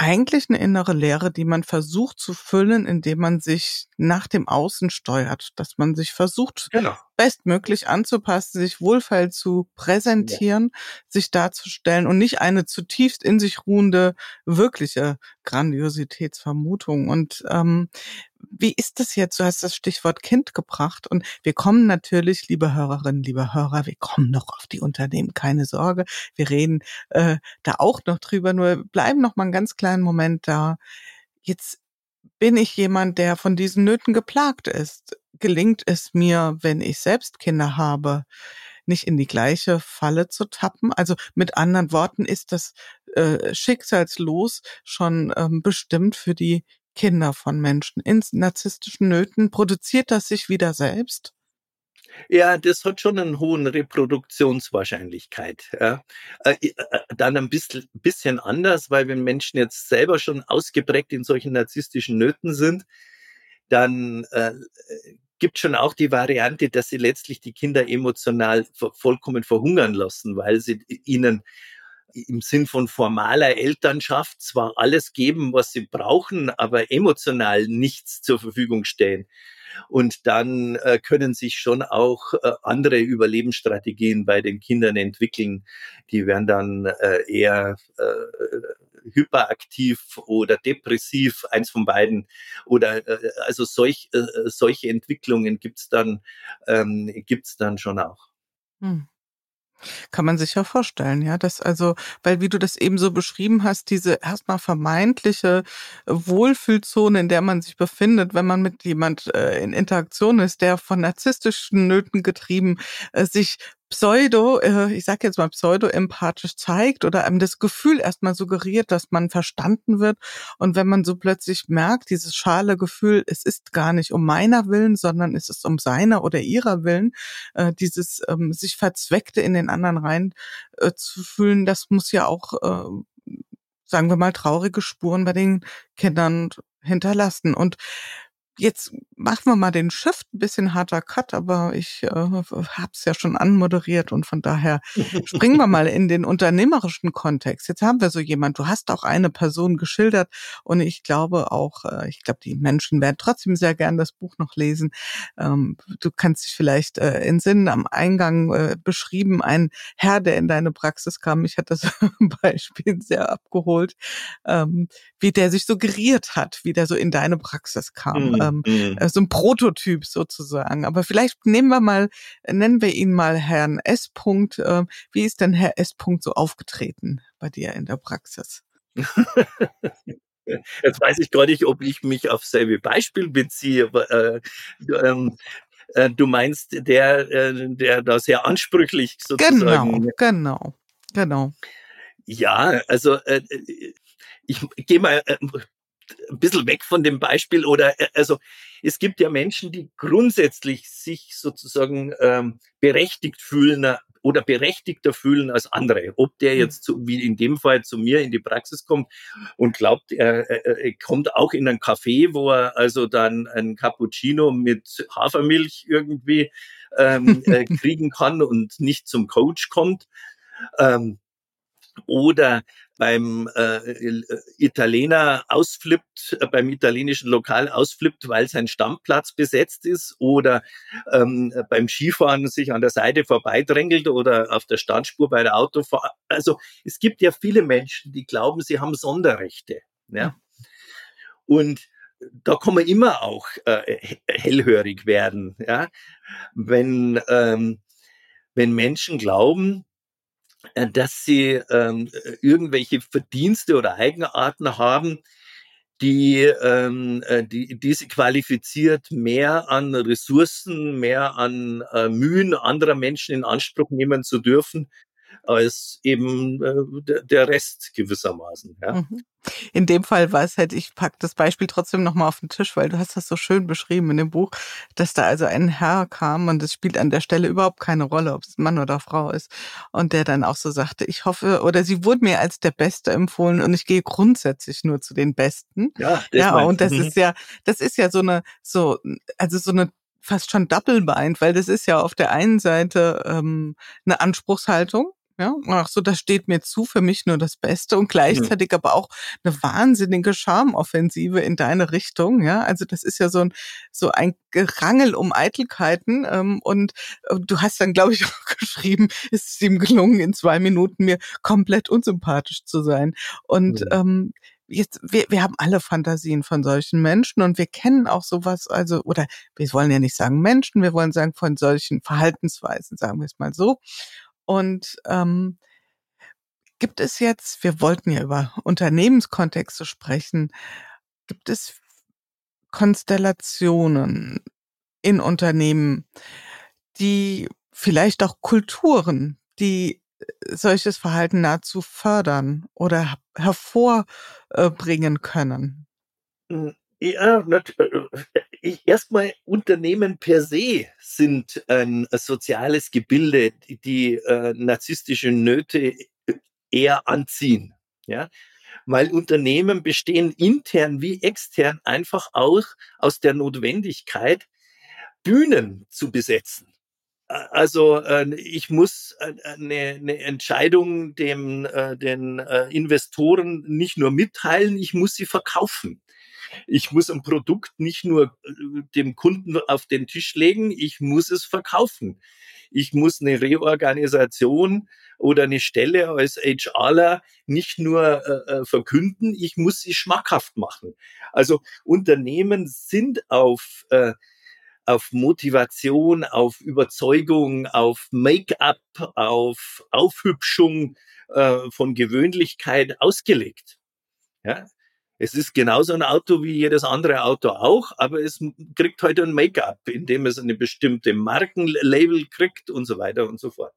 Speaker 2: eigentlich eine innere Leere, die man versucht zu füllen, indem man sich nach dem Außen steuert, dass man sich versucht, genau. bestmöglich anzupassen, sich wohlfeil zu präsentieren, ja. sich darzustellen und nicht eine zutiefst in sich ruhende, wirkliche Grandiositätsvermutung. Und ähm, wie ist das jetzt? Du hast das Stichwort Kind gebracht und wir kommen natürlich, liebe Hörerinnen, liebe Hörer, wir kommen noch auf die Unternehmen, keine Sorge. Wir reden äh, da auch noch drüber, nur bleiben noch mal einen ganz kleinen Moment da. Jetzt bin ich jemand, der von diesen Nöten geplagt ist. Gelingt es mir, wenn ich selbst Kinder habe, nicht in die gleiche Falle zu tappen? Also mit anderen Worten, ist das äh, schicksalslos schon ähm, bestimmt für die Kinder von Menschen in narzisstischen Nöten? Produziert das sich wieder selbst?
Speaker 3: Ja, das hat schon einen hohen Reproduktionswahrscheinlichkeit. Ja. Äh, äh, dann ein bisschen, bisschen anders, weil wenn Menschen jetzt selber schon ausgeprägt in solchen narzisstischen Nöten sind, dann äh, gibt schon auch die Variante, dass sie letztlich die Kinder emotional vollkommen verhungern lassen, weil sie ihnen im Sinn von formaler Elternschaft zwar alles geben, was sie brauchen, aber emotional nichts zur Verfügung stellen. Und dann äh, können sich schon auch äh, andere Überlebensstrategien bei den Kindern entwickeln. Die werden dann äh, eher äh, hyperaktiv oder depressiv, eins von beiden. Oder äh, also solch, äh, solche Entwicklungen gibt's dann, ähm, gibt's dann schon auch. Hm.
Speaker 2: Kann man sich ja vorstellen, ja, dass also, weil wie du das eben so beschrieben hast, diese erstmal vermeintliche Wohlfühlzone, in der man sich befindet, wenn man mit jemand äh, in Interaktion ist, der von narzisstischen Nöten getrieben äh, sich pseudo, äh, ich sage jetzt mal pseudo-empathisch zeigt oder einem das Gefühl erstmal suggeriert, dass man verstanden wird. Und wenn man so plötzlich merkt, dieses schale Gefühl, es ist gar nicht um meiner Willen, sondern es ist um seiner oder ihrer Willen, äh, dieses ähm, sich Verzweckte in den anderen rein äh, zu fühlen, das muss ja auch, äh, sagen wir mal, traurige Spuren bei den Kindern hinterlassen. Und Jetzt machen wir mal den Shift, ein bisschen harter Cut, aber ich äh, habe es ja schon anmoderiert und von daher springen wir mal in den unternehmerischen Kontext. Jetzt haben wir so jemand, du hast auch eine Person geschildert und ich glaube auch, äh, ich glaube, die Menschen werden trotzdem sehr gern das Buch noch lesen. Ähm, du kannst dich vielleicht äh, in Sinn am Eingang äh, beschrieben, ein Herr, der in deine Praxis kam. Ich hatte das <laughs> Beispiel sehr abgeholt, ähm, wie der sich so geriert hat, wie der so in deine Praxis kam. Mhm ähm, mhm. Äh, so ein Prototyp sozusagen. Aber vielleicht nehmen wir mal, nennen wir ihn mal Herrn S. -Punkt. Äh, wie ist denn Herr S. -Punkt so aufgetreten bei dir in der Praxis? <laughs>
Speaker 3: Jetzt weiß ich gar nicht, ob ich mich auf selbe Beispiel beziehe, aber äh, ähm, äh, du meinst der, äh, der da sehr ansprüchlich
Speaker 2: sozusagen. Genau, genau, genau.
Speaker 3: Ja, also äh, ich gehe mal äh, ein bisschen weg von dem Beispiel oder äh, also es gibt ja Menschen, die grundsätzlich sich sozusagen ähm, berechtigt fühlen äh, oder berechtigter fühlen als andere. Ob der mhm. jetzt zu, wie in dem Fall zu mir in die Praxis kommt und glaubt, er, er kommt auch in ein Café, wo er also dann ein Cappuccino mit Hafermilch irgendwie ähm, äh, <laughs> kriegen kann und nicht zum Coach kommt. Ähm, oder beim äh, Italiener ausflippt, äh, beim italienischen Lokal ausflippt, weil sein Stammplatz besetzt ist oder ähm, beim Skifahren sich an der Seite vorbeidrängelt oder auf der Startspur bei der Autofahrt. Also es gibt ja viele Menschen, die glauben, sie haben Sonderrechte. Ja? Und da kann man immer auch äh, hellhörig werden, ja? wenn, ähm, wenn Menschen glauben, äh, dass sie ähm, irgendwelche Verdienste oder Eigenarten haben, die, ähm, äh, die, die sie qualifiziert, mehr an Ressourcen, mehr an äh, Mühen anderer Menschen in Anspruch nehmen zu dürfen, als eben äh, der Rest gewissermaßen. Ja. Mhm.
Speaker 2: In dem Fall war es halt, ich pack das Beispiel trotzdem nochmal auf den Tisch, weil du hast das so schön beschrieben in dem Buch, dass da also ein Herr kam und es spielt an der Stelle überhaupt keine Rolle, ob es Mann oder Frau ist. Und der dann auch so sagte, ich hoffe, oder sie wurde mir als der Beste empfohlen und ich gehe grundsätzlich nur zu den Besten. Ja, ja und das mhm. ist ja, das ist ja so eine, so, also so eine fast schon doppelbeint, weil das ist ja auf der einen Seite ähm, eine Anspruchshaltung, ja, ach so, das steht mir zu, für mich nur das Beste und gleichzeitig mhm. aber auch eine wahnsinnige Charmoffensive in deine Richtung. Ja, also das ist ja so ein so ein Gerangel um Eitelkeiten ähm, und äh, du hast dann, glaube ich, <laughs> auch geschrieben, ist es ihm gelungen, in zwei Minuten mir komplett unsympathisch zu sein und mhm. ähm, jetzt, wir, wir haben alle Fantasien von solchen Menschen und wir kennen auch sowas, also, oder wir wollen ja nicht sagen Menschen, wir wollen sagen von solchen Verhaltensweisen, sagen wir es mal so. Und ähm, gibt es jetzt, wir wollten ja über Unternehmenskontexte sprechen, gibt es Konstellationen in Unternehmen, die vielleicht auch Kulturen, die äh, solches Verhalten nahezu fördern oder hervorbringen können?
Speaker 3: Hm, ja, erstmal Unternehmen per se sind ein soziales Gebilde, die äh, narzisstische Nöte eher anziehen. Ja, weil Unternehmen bestehen intern wie extern einfach auch aus der Notwendigkeit, Bühnen zu besetzen. Also äh, ich muss eine, eine Entscheidung dem, äh, den äh, Investoren nicht nur mitteilen, ich muss sie verkaufen. Ich muss ein Produkt nicht nur dem Kunden auf den Tisch legen, ich muss es verkaufen. Ich muss eine Reorganisation oder eine Stelle als HRler nicht nur äh, verkünden, ich muss sie schmackhaft machen. Also Unternehmen sind auf äh, auf Motivation, auf Überzeugung, auf Make-up, auf Aufhübschung äh, von Gewöhnlichkeit ausgelegt. Ja? Es ist genauso ein Auto wie jedes andere Auto auch, aber es kriegt heute ein Make-up, indem es eine bestimmte Markenlabel kriegt und so weiter und so fort.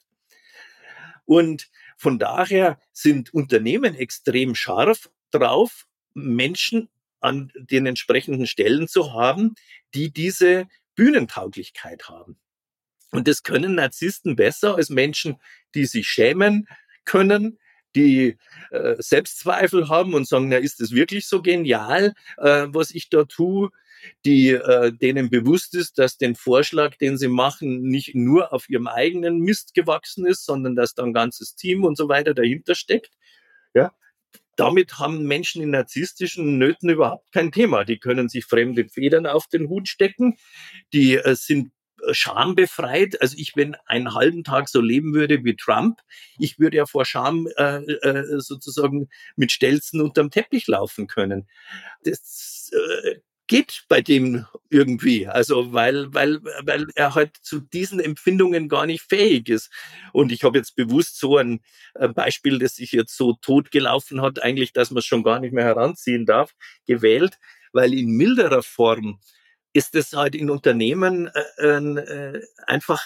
Speaker 3: Und von daher sind Unternehmen extrem scharf drauf, Menschen an den entsprechenden Stellen zu haben, die diese Bühnentauglichkeit haben. Und das können Narzissten besser als Menschen, die sich schämen können, die äh, Selbstzweifel haben und sagen, na, ist es wirklich so genial, äh, was ich da tue? Die äh, denen bewusst ist, dass den Vorschlag, den sie machen, nicht nur auf ihrem eigenen Mist gewachsen ist, sondern dass da ein ganzes Team und so weiter dahinter steckt. Ja, damit haben Menschen in narzisstischen Nöten überhaupt kein Thema. Die können sich fremde Federn auf den Hut stecken. Die äh, sind schambefreit. Also ich, wenn einen halben Tag so leben würde wie Trump, ich würde ja vor Scham äh, äh, sozusagen mit Stelzen unterm Teppich laufen können. Das äh, geht bei dem irgendwie. Also weil, weil, weil er halt zu diesen Empfindungen gar nicht fähig ist. Und ich habe jetzt bewusst so ein Beispiel, das sich jetzt so totgelaufen hat, eigentlich, dass man es schon gar nicht mehr heranziehen darf, gewählt, weil in milderer Form ist es halt in Unternehmen äh, äh, einfach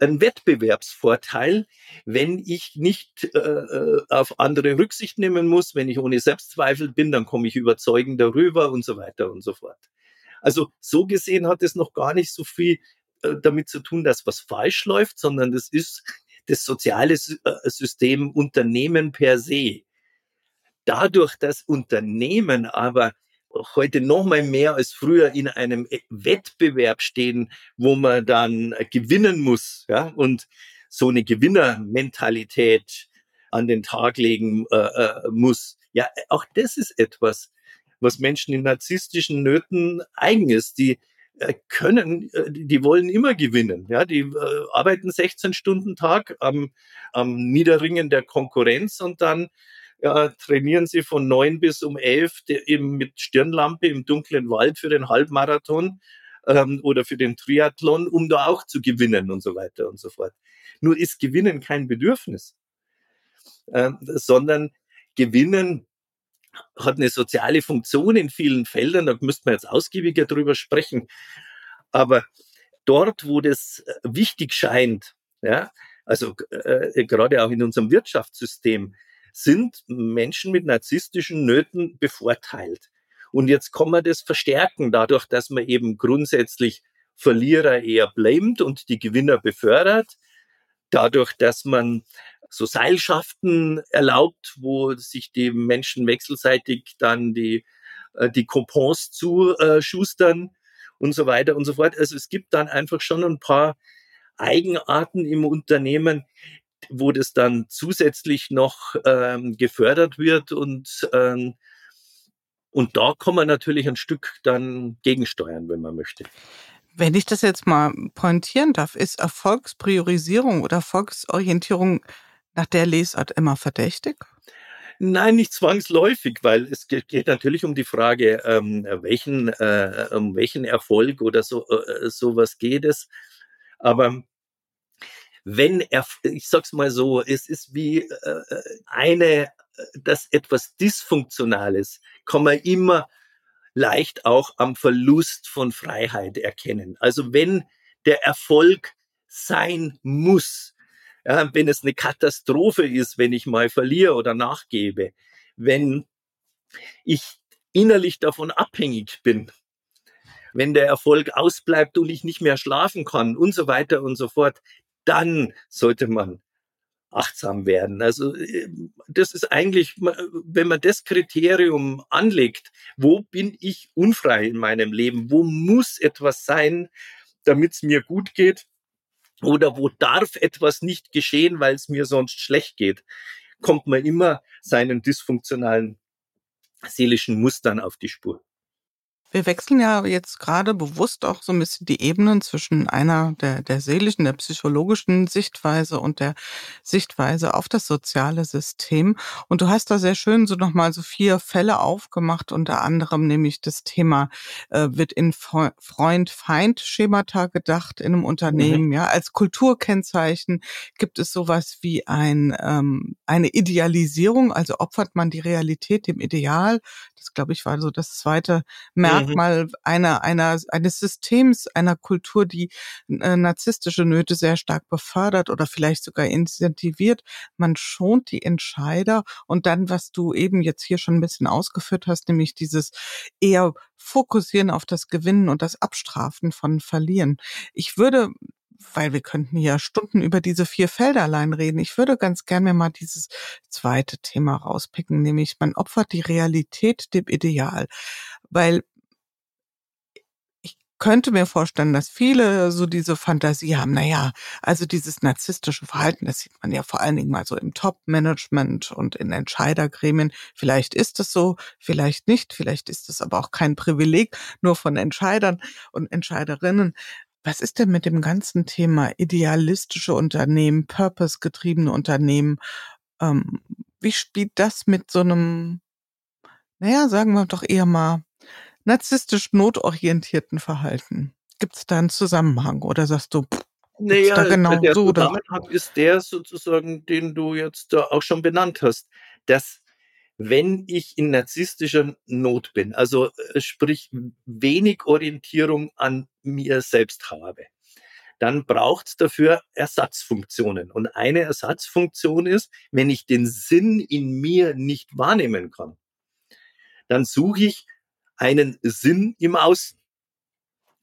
Speaker 3: ein Wettbewerbsvorteil, wenn ich nicht äh, äh, auf andere Rücksicht nehmen muss, wenn ich ohne Selbstzweifel bin, dann komme ich überzeugend darüber und so weiter und so fort. Also so gesehen hat es noch gar nicht so viel äh, damit zu tun, dass was falsch läuft, sondern das ist das soziale äh, System Unternehmen per se. Dadurch, dass Unternehmen aber heute noch mal mehr als früher in einem e-, Wettbewerb stehen, wo man dann gewinnen muss, ja, und so eine Gewinnermentalität an den Tag legen äh, äh, muss. Ja, auch das ist etwas, was Menschen in narzisstischen Nöten eigen ist. Die äh, können, äh, die wollen immer gewinnen. Ja, die äh, arbeiten 16 Stunden Tag am, am Niederringen der Konkurrenz und dann ja, trainieren sie von neun bis um elf mit Stirnlampe im dunklen Wald für den Halbmarathon ähm, oder für den Triathlon, um da auch zu gewinnen und so weiter und so fort. Nur ist Gewinnen kein Bedürfnis, ähm, sondern Gewinnen hat eine soziale Funktion in vielen Feldern. Da müsste man jetzt ausgiebiger drüber sprechen. Aber dort, wo das äh, wichtig scheint, ja, also äh, gerade auch in unserem Wirtschaftssystem, sind Menschen mit narzisstischen Nöten bevorteilt. Und jetzt kann man das verstärken, dadurch, dass man eben grundsätzlich Verlierer eher blamet und die Gewinner befördert, dadurch, dass man so Seilschaften erlaubt, wo sich die Menschen wechselseitig dann die, äh, die Coupons zuschustern und so weiter und so fort. Also es gibt dann einfach schon ein paar Eigenarten im Unternehmen, wo das dann zusätzlich noch ähm, gefördert wird und ähm, und da kann man natürlich ein Stück dann gegensteuern, wenn man möchte.
Speaker 2: Wenn ich das jetzt mal pointieren darf, ist Erfolgspriorisierung oder Erfolgsorientierung nach der Lesart immer verdächtig?
Speaker 3: Nein, nicht zwangsläufig, weil es geht natürlich um die Frage, ähm, welchen, äh, um welchen Erfolg oder so äh, sowas geht es. Aber wenn er, ich sag's mal so, es ist wie äh, eine, äh, das etwas Dysfunktionales, kann man immer leicht auch am Verlust von Freiheit erkennen. Also wenn der Erfolg sein muss, ja, wenn es eine Katastrophe ist, wenn ich mal verliere oder nachgebe, wenn ich innerlich davon abhängig bin wenn der Erfolg ausbleibt und ich nicht mehr schlafen kann und so weiter und so fort, dann sollte man achtsam werden. Also äh, das ist eigentlich, wenn man das Kriterium anlegt, wo bin ich unfrei in meinem Leben, wo muss etwas sein, damit es mir gut geht oder wo darf etwas nicht geschehen, weil es mir sonst schlecht geht, kommt man immer seinen dysfunktionalen seelischen Mustern auf die Spur.
Speaker 2: Wir wechseln ja jetzt gerade bewusst auch so ein bisschen die Ebenen zwischen einer der, der seelischen, der psychologischen Sichtweise und der Sichtweise auf das soziale System. Und du hast da sehr schön so nochmal so vier Fälle aufgemacht, unter anderem nämlich das Thema, äh, wird in Freund-Feind-Schemata gedacht in einem Unternehmen, mhm. ja, als Kulturkennzeichen gibt es sowas wie ein, ähm, eine Idealisierung, also opfert man die Realität dem Ideal. Das, glaube ich, war so das zweite Merkmal Merkmal mhm. einer, einer, eines Systems, einer Kultur, die äh, narzisstische Nöte sehr stark befördert oder vielleicht sogar incentiviert. Man schont die Entscheider und dann, was du eben jetzt hier schon ein bisschen ausgeführt hast, nämlich dieses eher Fokussieren auf das Gewinnen und das Abstrafen von Verlieren. Ich würde weil wir könnten ja Stunden über diese vier Felder allein reden. Ich würde ganz gern mir mal dieses zweite Thema rauspicken, nämlich man opfert die Realität dem Ideal. Weil könnte mir vorstellen, dass viele so diese Fantasie haben, na ja, also dieses narzisstische Verhalten, das sieht man ja vor allen Dingen mal so im Top-Management und in Entscheidergremien. Vielleicht ist es so, vielleicht nicht, vielleicht ist es aber auch kein Privileg nur von Entscheidern und Entscheiderinnen. Was ist denn mit dem ganzen Thema idealistische Unternehmen, purpose-getriebene Unternehmen? Ähm, wie spielt das mit so einem, naja, sagen wir doch eher mal, narzisstisch notorientierten Verhalten? Gibt es da einen Zusammenhang oder sagst du, pff,
Speaker 3: naja, da genau der so Zusammenhang oder? ist der sozusagen, den du jetzt auch schon benannt hast, dass wenn ich in narzisstischer Not bin, also äh, sprich wenig Orientierung an mir selbst habe, dann braucht es dafür Ersatzfunktionen. Und eine Ersatzfunktion ist, wenn ich den Sinn in mir nicht wahrnehmen kann, dann suche ich einen Sinn im Außen.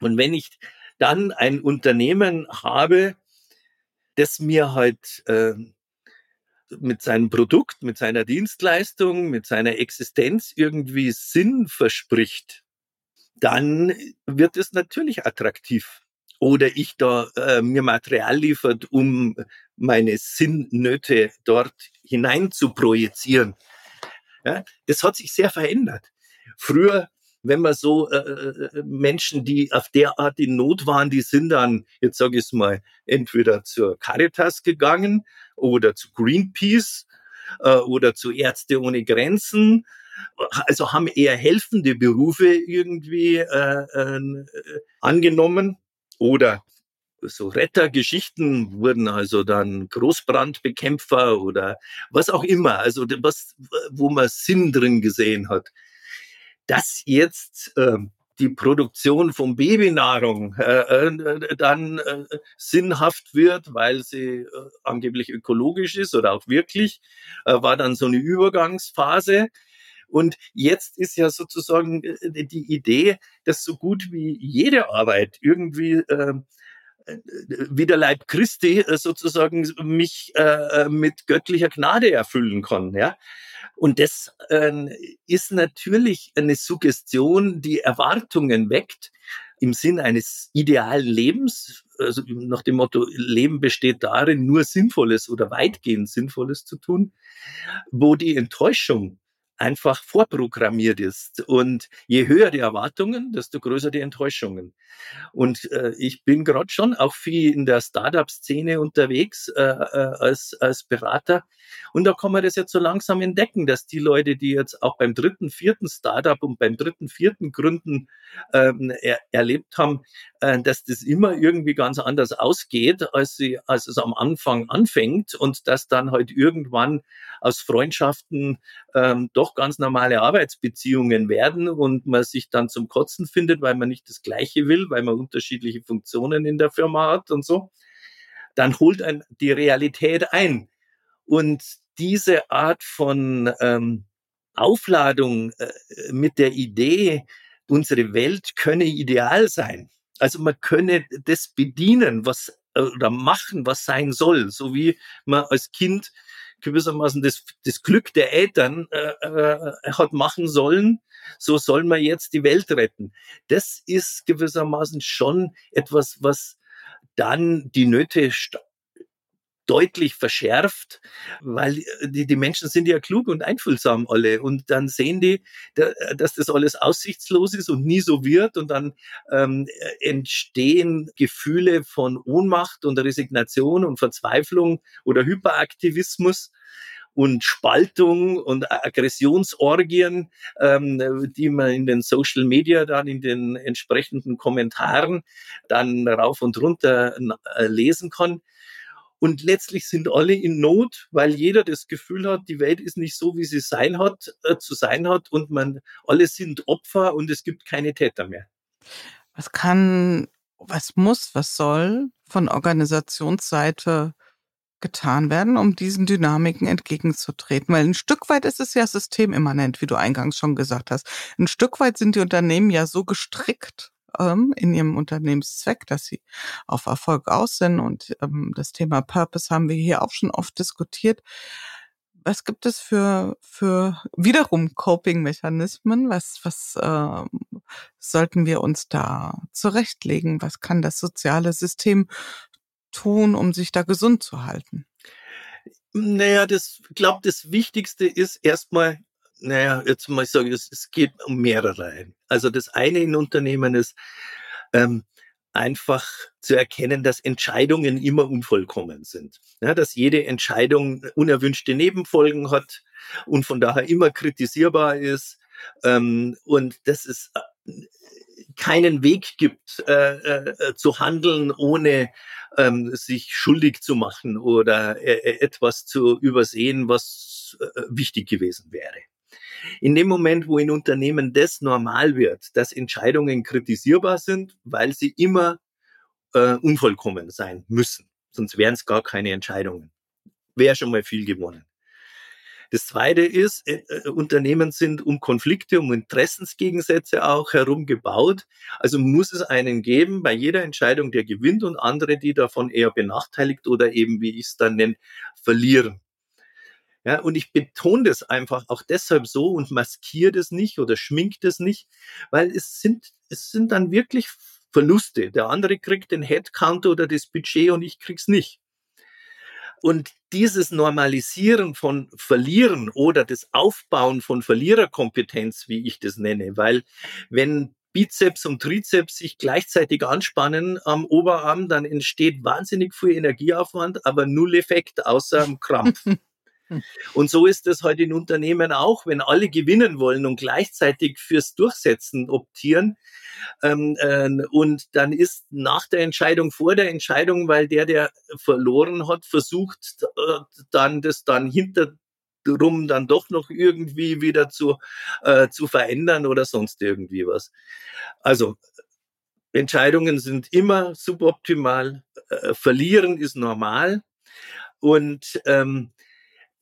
Speaker 3: Und wenn ich dann ein Unternehmen habe, das mir halt äh, mit seinem Produkt, mit seiner Dienstleistung, mit seiner Existenz irgendwie Sinn verspricht, dann wird es natürlich attraktiv. Oder ich da äh, mir Material liefert, um meine Sinnnöte dort hinein zu projizieren. Ja, das hat sich sehr verändert. Früher wenn man so äh, äh, Menschen, die auf der Art in Not waren, die sind dann, jetzt sage ich mal, entweder zur Caritas gegangen oder zu Greenpeace äh, oder zu Ärzte ohne Grenzen. Also haben eher helfende Berufe irgendwie äh, äh, angenommen. Oder so Rettergeschichten wurden also dann Großbrandbekämpfer oder was auch immer, also was, wo man Sinn drin gesehen hat dass jetzt äh, die Produktion von Babynahrung äh, äh, dann äh, sinnhaft wird, weil sie äh, angeblich ökologisch ist oder auch wirklich, äh, war dann so eine Übergangsphase. Und jetzt ist ja sozusagen äh, die Idee, dass so gut wie jede Arbeit irgendwie äh, äh wie der Leib Christi äh, sozusagen mich äh, mit göttlicher Gnade erfüllen kann. Ja? Und das äh, ist natürlich eine Suggestion, die Erwartungen weckt im Sinn eines idealen Lebens, also nach dem Motto, Leben besteht darin, nur Sinnvolles oder weitgehend Sinnvolles zu tun, wo die Enttäuschung einfach vorprogrammiert ist. Und je höher die Erwartungen, desto größer die Enttäuschungen. Und äh, ich bin gerade schon auch viel in der Startup-Szene unterwegs äh, äh, als, als Berater. Und da kann man das jetzt so langsam entdecken, dass die Leute, die jetzt auch beim dritten, vierten Startup und beim dritten, vierten Gründen ähm, er, erlebt haben, äh, dass das immer irgendwie ganz anders ausgeht, als, sie, als es am Anfang anfängt und dass dann halt irgendwann aus Freundschaften ähm, doch ganz normale Arbeitsbeziehungen werden und man sich dann zum Kotzen findet, weil man nicht das Gleiche will, weil man unterschiedliche Funktionen in der Firma hat und so, dann holt ein die Realität ein. Und diese Art von ähm, Aufladung äh, mit der Idee, unsere Welt könne ideal sein. Also man könne das bedienen, was oder machen, was sein soll, so wie man als Kind gewissermaßen das, das Glück der Eltern äh, äh, hat machen sollen, so soll man jetzt die Welt retten. Das ist gewissermaßen schon etwas, was dann die Nöte deutlich verschärft, weil äh, die, die Menschen sind ja klug und einfühlsam alle und dann sehen die, dass das alles aussichtslos ist und nie so wird und dann ähm, entstehen Gefühle von Ohnmacht und Resignation und Verzweiflung oder Hyperaktivismus und Spaltung und Aggressionsorgien, ähm, die man in den Social Media dann in den entsprechenden Kommentaren dann rauf und runter äh, lesen kann. Und letztlich sind alle in Not, weil jeder das Gefühl hat, die Welt ist nicht so, wie sie sein hat, äh, zu sein hat und man, alle sind Opfer und es gibt keine Täter mehr.
Speaker 2: Was kann, was muss, was soll von Organisationsseite getan werden, um diesen Dynamiken entgegenzutreten? Weil ein Stück weit ist es ja systemimmanent, wie du eingangs schon gesagt hast. Ein Stück weit sind die Unternehmen ja so gestrickt, ähm, in ihrem Unternehmenszweck, dass sie auf Erfolg aus sind. Und ähm, das Thema Purpose haben wir hier auch schon oft diskutiert. Was gibt es für, für wiederum Coping-Mechanismen? Was, was äh, sollten wir uns da zurechtlegen? Was kann das soziale System tun, um sich da gesund zu halten?
Speaker 3: Naja, das glaube, das Wichtigste ist erstmal naja, jetzt mal sagen, es, es geht um mehrere. Also das eine in Unternehmen ist ähm, einfach zu erkennen, dass Entscheidungen immer unvollkommen sind. Ja, dass jede Entscheidung unerwünschte Nebenfolgen hat und von daher immer kritisierbar ist. Ähm, und dass es äh, keinen Weg gibt, äh, äh, zu handeln, ohne ähm, sich schuldig zu machen oder äh, etwas zu übersehen, was äh, wichtig gewesen wäre. In dem Moment, wo in Unternehmen das normal wird, dass Entscheidungen kritisierbar sind, weil sie immer äh, unvollkommen sein müssen, sonst wären es gar keine Entscheidungen, wäre schon mal viel gewonnen. Das Zweite ist, äh, äh, Unternehmen sind um Konflikte, um Interessensgegensätze auch herum gebaut. Also muss es einen geben bei jeder Entscheidung, der gewinnt und andere, die davon eher benachteiligt oder eben, wie ich es dann nenne, verlieren. Ja, und ich betone das einfach auch deshalb so und maskiere das nicht oder schmink das nicht, weil es sind, es sind dann wirklich Verluste. Der andere kriegt den Headcount oder das Budget und ich krieg's nicht. Und dieses Normalisieren von Verlieren oder das Aufbauen von Verliererkompetenz, wie ich das nenne, weil wenn Bizeps und Trizeps sich gleichzeitig anspannen am Oberarm, dann entsteht wahnsinnig viel Energieaufwand, aber null Effekt außer Krampf. <laughs> Und so ist es heute in Unternehmen auch, wenn alle gewinnen wollen und gleichzeitig fürs Durchsetzen optieren. Ähm, äh, und dann ist nach der Entscheidung vor der Entscheidung, weil der, der verloren hat, versucht äh, dann das dann hinterrum dann doch noch irgendwie wieder zu, äh, zu verändern oder sonst irgendwie was. Also Entscheidungen sind immer suboptimal, äh, verlieren ist normal. Und ähm,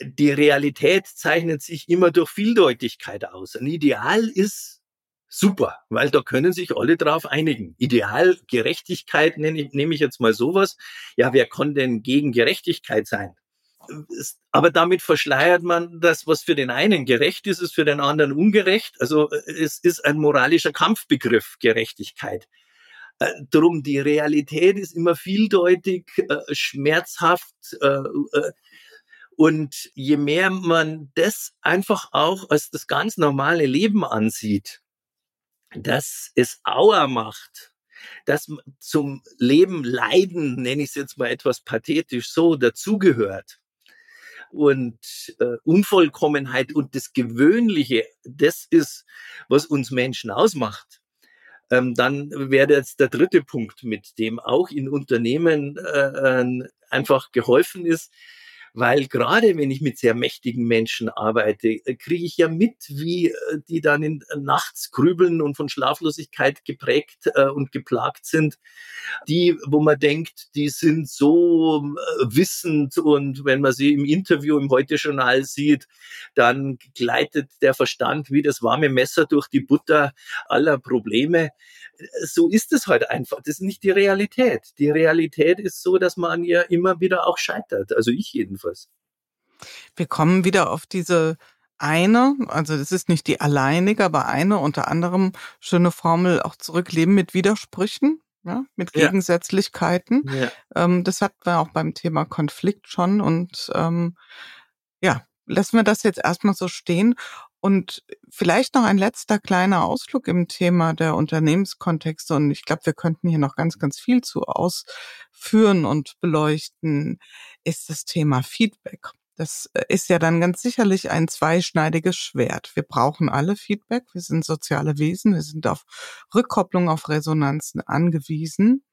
Speaker 3: die Realität zeichnet sich immer durch Vieldeutigkeit aus. Ein Ideal ist super, weil da können sich alle drauf einigen. Ideal Gerechtigkeit nenne ich, nehme ich jetzt mal sowas. Ja, wer kann denn gegen Gerechtigkeit sein? Aber damit verschleiert man das, was für den einen gerecht ist, ist für den anderen ungerecht. Also es ist ein moralischer Kampfbegriff, Gerechtigkeit. Äh, drum, die Realität ist immer vieldeutig, äh, schmerzhaft, äh, äh und je mehr man das einfach auch als das ganz normale Leben ansieht, dass es Auer macht, dass zum Leben Leiden, nenne ich es jetzt mal etwas pathetisch so, dazugehört. Und äh, Unvollkommenheit und das Gewöhnliche, das ist, was uns Menschen ausmacht. Ähm, dann wäre jetzt der dritte Punkt, mit dem auch in Unternehmen äh, einfach geholfen ist, weil gerade wenn ich mit sehr mächtigen Menschen arbeite, äh, kriege ich ja mit, wie äh, die dann in, äh, nachts grübeln und von Schlaflosigkeit geprägt und geplagt sind. Die, wo man denkt, die sind so wissend und wenn man sie im Interview im Heute-Journal sieht, dann gleitet der Verstand wie das warme Messer durch die Butter aller Probleme. So ist es halt einfach. Das ist nicht die Realität. Die Realität ist so, dass man ja immer wieder auch scheitert. Also ich jedenfalls.
Speaker 2: Wir kommen wieder auf diese eine, also das ist nicht die alleinige, aber eine unter anderem schöne Formel auch zurückleben mit Widersprüchen, ja, mit Gegensätzlichkeiten. Ja. Ähm, das hatten wir auch beim Thema Konflikt schon und ähm, ja, lassen wir das jetzt erstmal so stehen. Und vielleicht noch ein letzter kleiner Ausflug im Thema der Unternehmenskontexte. Und ich glaube, wir könnten hier noch ganz, ganz viel zu ausführen und beleuchten, ist das Thema Feedback. Das äh, ist ja dann ganz sicherlich ein zweischneidiges Schwert. Wir brauchen alle Feedback. Wir sind soziale Wesen. Wir sind auf Rückkopplung, auf Resonanzen angewiesen.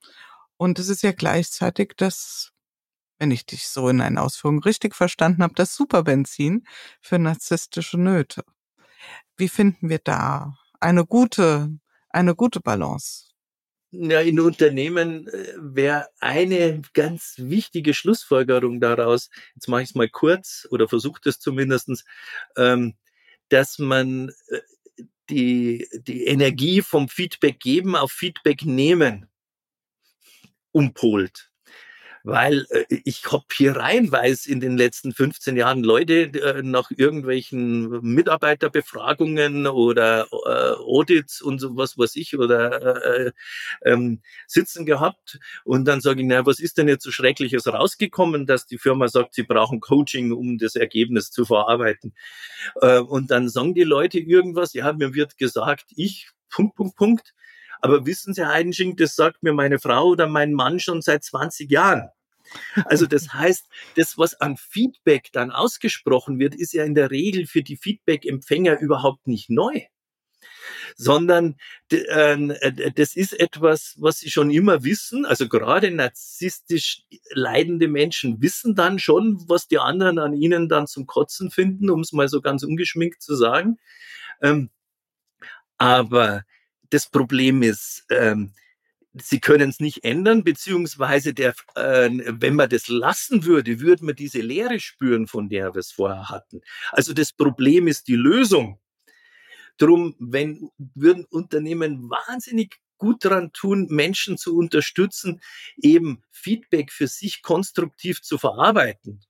Speaker 2: Und es ist ja gleichzeitig das wenn ich dich so in einen Ausführungen richtig verstanden habe, das Superbenzin für narzisstische Nöte. Wie finden wir da eine gute, eine gute Balance?
Speaker 3: Ja, in Unternehmen äh, wäre eine ganz wichtige Schlussfolgerung daraus, jetzt mache ich es mal kurz oder versuche es zumindestens, ähm, dass man äh, die, die Energie vom Feedback geben auf Feedback nehmen umpolt weil äh, ich hab hier reinweise in den letzten 15 Jahren Leute äh, nach irgendwelchen Mitarbeiterbefragungen oder äh, Audits und sowas, was ich, oder äh, äh, ähm, sitzen gehabt und dann sage ich, na, was ist denn jetzt so Schreckliches rausgekommen, dass die Firma sagt, sie brauchen Coaching, um das Ergebnis zu verarbeiten. Äh, und dann sagen die Leute irgendwas, ja, mir wird gesagt, ich, Punkt, Punkt, Punkt, aber wissen Sie, Heidenschink, das sagt mir meine Frau oder mein Mann schon seit 20 Jahren. Also das <laughs> heißt, das, was an Feedback dann ausgesprochen wird, ist ja in der Regel für die Feedback-Empfänger überhaupt nicht neu sondern ähm, äh, das ist etwas, was sie schon immer wissen. Also gerade narzisstisch leidende Menschen wissen dann schon, was die anderen an ihnen dann zum Kotzen finden, um es mal so ganz ungeschminkt zu sagen. Ähm, aber das Problem ist, ähm, sie können es nicht ändern, beziehungsweise der, äh, wenn man das lassen würde, würde man diese Leere spüren, von der wir es vorher hatten. Also das Problem ist die Lösung. Drum, wenn würden Unternehmen wahnsinnig gut daran tun, Menschen zu unterstützen, eben Feedback für sich konstruktiv zu verarbeiten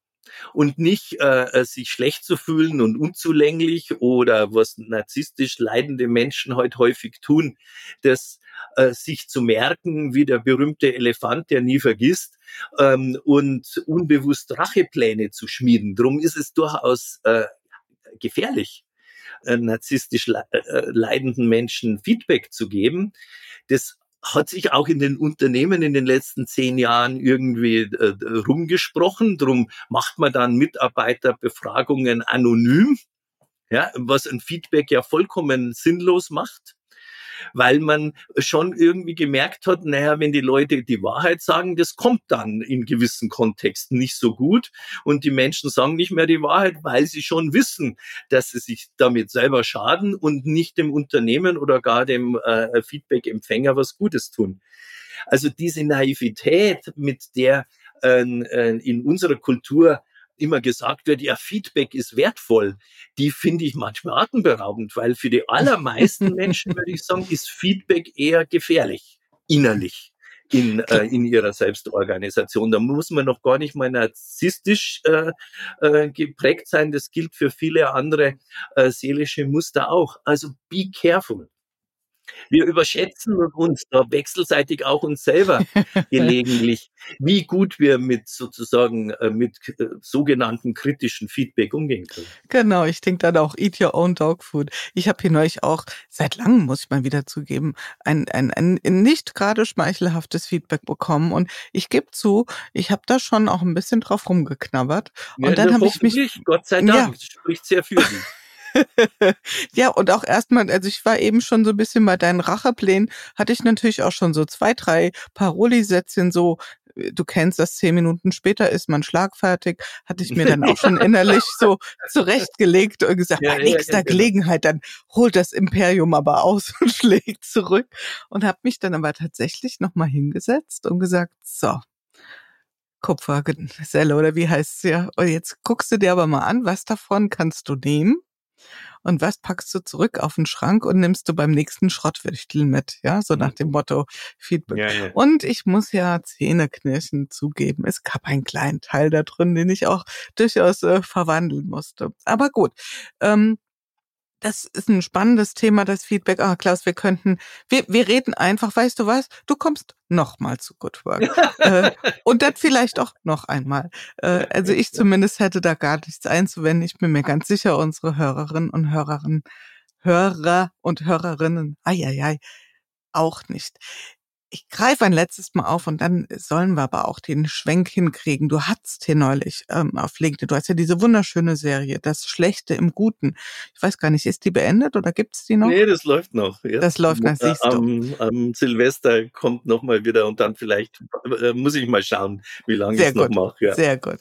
Speaker 3: und nicht äh, äh, sich schlecht zu fühlen und unzulänglich oder was narzisstisch leidende Menschen heute häufig tun, das äh, sich zu merken, wie der berühmte Elefant, der nie vergisst, ähm, und unbewusst Rachepläne zu schmieden. Drum ist es durchaus äh, gefährlich, äh, narzisstisch äh, leidenden Menschen Feedback zu geben. Das hat sich auch in den Unternehmen in den letzten zehn Jahren irgendwie äh, rumgesprochen. Drum macht man dann Mitarbeiterbefragungen anonym, ja, was ein Feedback ja vollkommen sinnlos macht weil man schon irgendwie gemerkt hat, naja, wenn die Leute die Wahrheit sagen, das kommt dann in gewissen Kontexten nicht so gut und die Menschen sagen nicht mehr die Wahrheit, weil sie schon wissen, dass sie sich damit selber schaden und nicht dem Unternehmen oder gar dem äh, Feedback-Empfänger was Gutes tun. Also diese Naivität, mit der äh, äh in unserer Kultur immer gesagt wird, ja, Feedback ist wertvoll, die finde ich manchmal atemberaubend, weil für die <laughs> allermeisten Menschen, würde ich sagen, ist Feedback eher gefährlich, innerlich. In, äh, in ihrer Selbstorganisation. Da muss man noch gar nicht mal narzisstisch äh, äh, geprägt sein. Das gilt für viele andere äh, seelische Muster auch. Also be careful. Wir überschätzen uns da wechselseitig auch uns selber <laughs> gelegentlich, wie gut wir mit sozusagen äh, mit äh, sogenannten kritischen Feedback umgehen können.
Speaker 2: Genau, ich denke dann auch Eat Your Own Dog Food. Ich habe hier neulich auch seit langem, muss ich mal wieder zugeben, ein, ein, ein nicht gerade schmeichelhaftes Feedback bekommen und ich gebe zu, ich habe da schon auch ein bisschen drauf rumgeknabbert und ja, dann habe ich mich
Speaker 3: Gott sei Dank, ja. das spricht sehr für Sie. <laughs>
Speaker 2: ja, und auch erstmal, also ich war eben schon so ein bisschen bei deinen Racheplänen, hatte ich natürlich auch schon so zwei, drei Paroli-Sätzchen so du kennst das, zehn Minuten später ist man schlagfertig, hatte ich mir dann auch schon <laughs> innerlich so zurechtgelegt und gesagt, ja, bei nächster ja, genau. Gelegenheit, dann holt das Imperium aber aus <laughs> und schlägt zurück und habe mich dann aber tatsächlich nochmal hingesetzt und gesagt, so, Kupfergeselle oder wie heißt es ja. Und jetzt guckst du dir aber mal an, was davon kannst du nehmen und was packst du zurück auf den Schrank und nimmst du beim nächsten Schrottwichtel mit, ja, so nach dem Motto Feedback. Ja, ja. Und ich muss ja Zähneknirschen zugeben, es gab einen kleinen Teil da drin, den ich auch durchaus äh, verwandeln musste. Aber gut, ähm, das ist ein spannendes Thema, das Feedback. Ah, Klaus, wir könnten, wir, wir reden einfach, weißt du was? Du kommst nochmal zu Good Work. äh, und dann vielleicht auch noch einmal. Äh, also ich zumindest hätte da gar nichts einzuwenden. Ich bin mir ganz sicher, unsere Hörerinnen und Hörerinnen, Hörer und Hörerinnen, ai, ai, ai, auch nicht ich greife ein letztes Mal auf und dann sollen wir aber auch den Schwenk hinkriegen. Du hattest hier neulich ähm, auf LinkedIn, du hast ja diese wunderschöne Serie, Das Schlechte im Guten. Ich weiß gar nicht, ist die beendet oder gibt's die noch?
Speaker 3: Nee, das läuft noch.
Speaker 2: Ja. Das läuft noch, siehst
Speaker 3: du. Am, am Silvester kommt noch mal wieder und dann vielleicht äh, muss ich mal schauen, wie lange ich es noch mache.
Speaker 2: Ja. Sehr gut.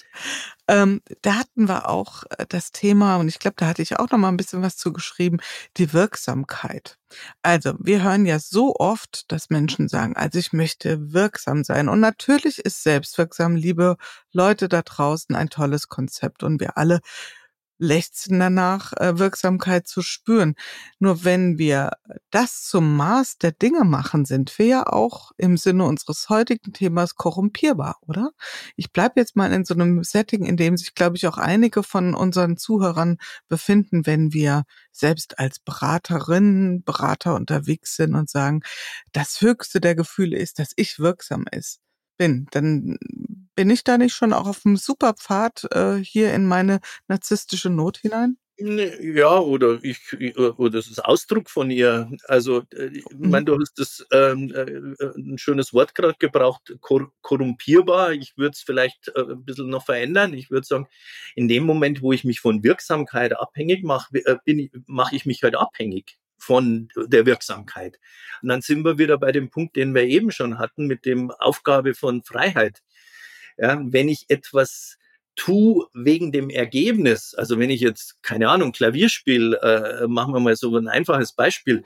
Speaker 2: Ähm, da hatten wir auch äh, das Thema, und ich glaube, da hatte ich auch noch mal ein bisschen was zugeschrieben, die Wirksamkeit. Also, wir hören ja so oft, dass Menschen sagen, also ich möchte wirksam sein. Und natürlich ist selbstwirksam, liebe Leute da draußen, ein tolles Konzept. Und wir alle lechzen danach, äh, Wirksamkeit zu spüren. Nur wenn wir das zum Maß der Dinge machen, sind wir ja auch im Sinne unseres heutigen Themas korrumpierbar, oder? Ich bleibe jetzt mal in so einem Setting, in dem sich, glaube ich, auch einige von unseren Zuhörern befinden, wenn wir selbst als Beraterinnen, Berater unterwegs sind und sagen, das höchste der Gefühle ist, dass ich wirksam ist bin, dann bin ich da nicht schon auch auf einem super Pfad äh, hier in meine narzisstische Not hinein?
Speaker 3: Ne, ja, oder ich, oder das ist Ausdruck von ihr. Also, äh, ich mhm. meine, du hast das ähm, äh, ein schönes Wort gerade gebraucht, kor korrumpierbar. Ich würde es vielleicht äh, ein bisschen noch verändern. Ich würde sagen, in dem Moment, wo ich mich von Wirksamkeit abhängig mache, äh, mache ich mich halt abhängig von der Wirksamkeit. Und dann sind wir wieder bei dem Punkt, den wir eben schon hatten, mit dem Aufgabe von Freiheit. Ja, wenn ich etwas tu wegen dem Ergebnis, also wenn ich jetzt, keine Ahnung, Klavier spiele, äh, machen wir mal so ein einfaches Beispiel,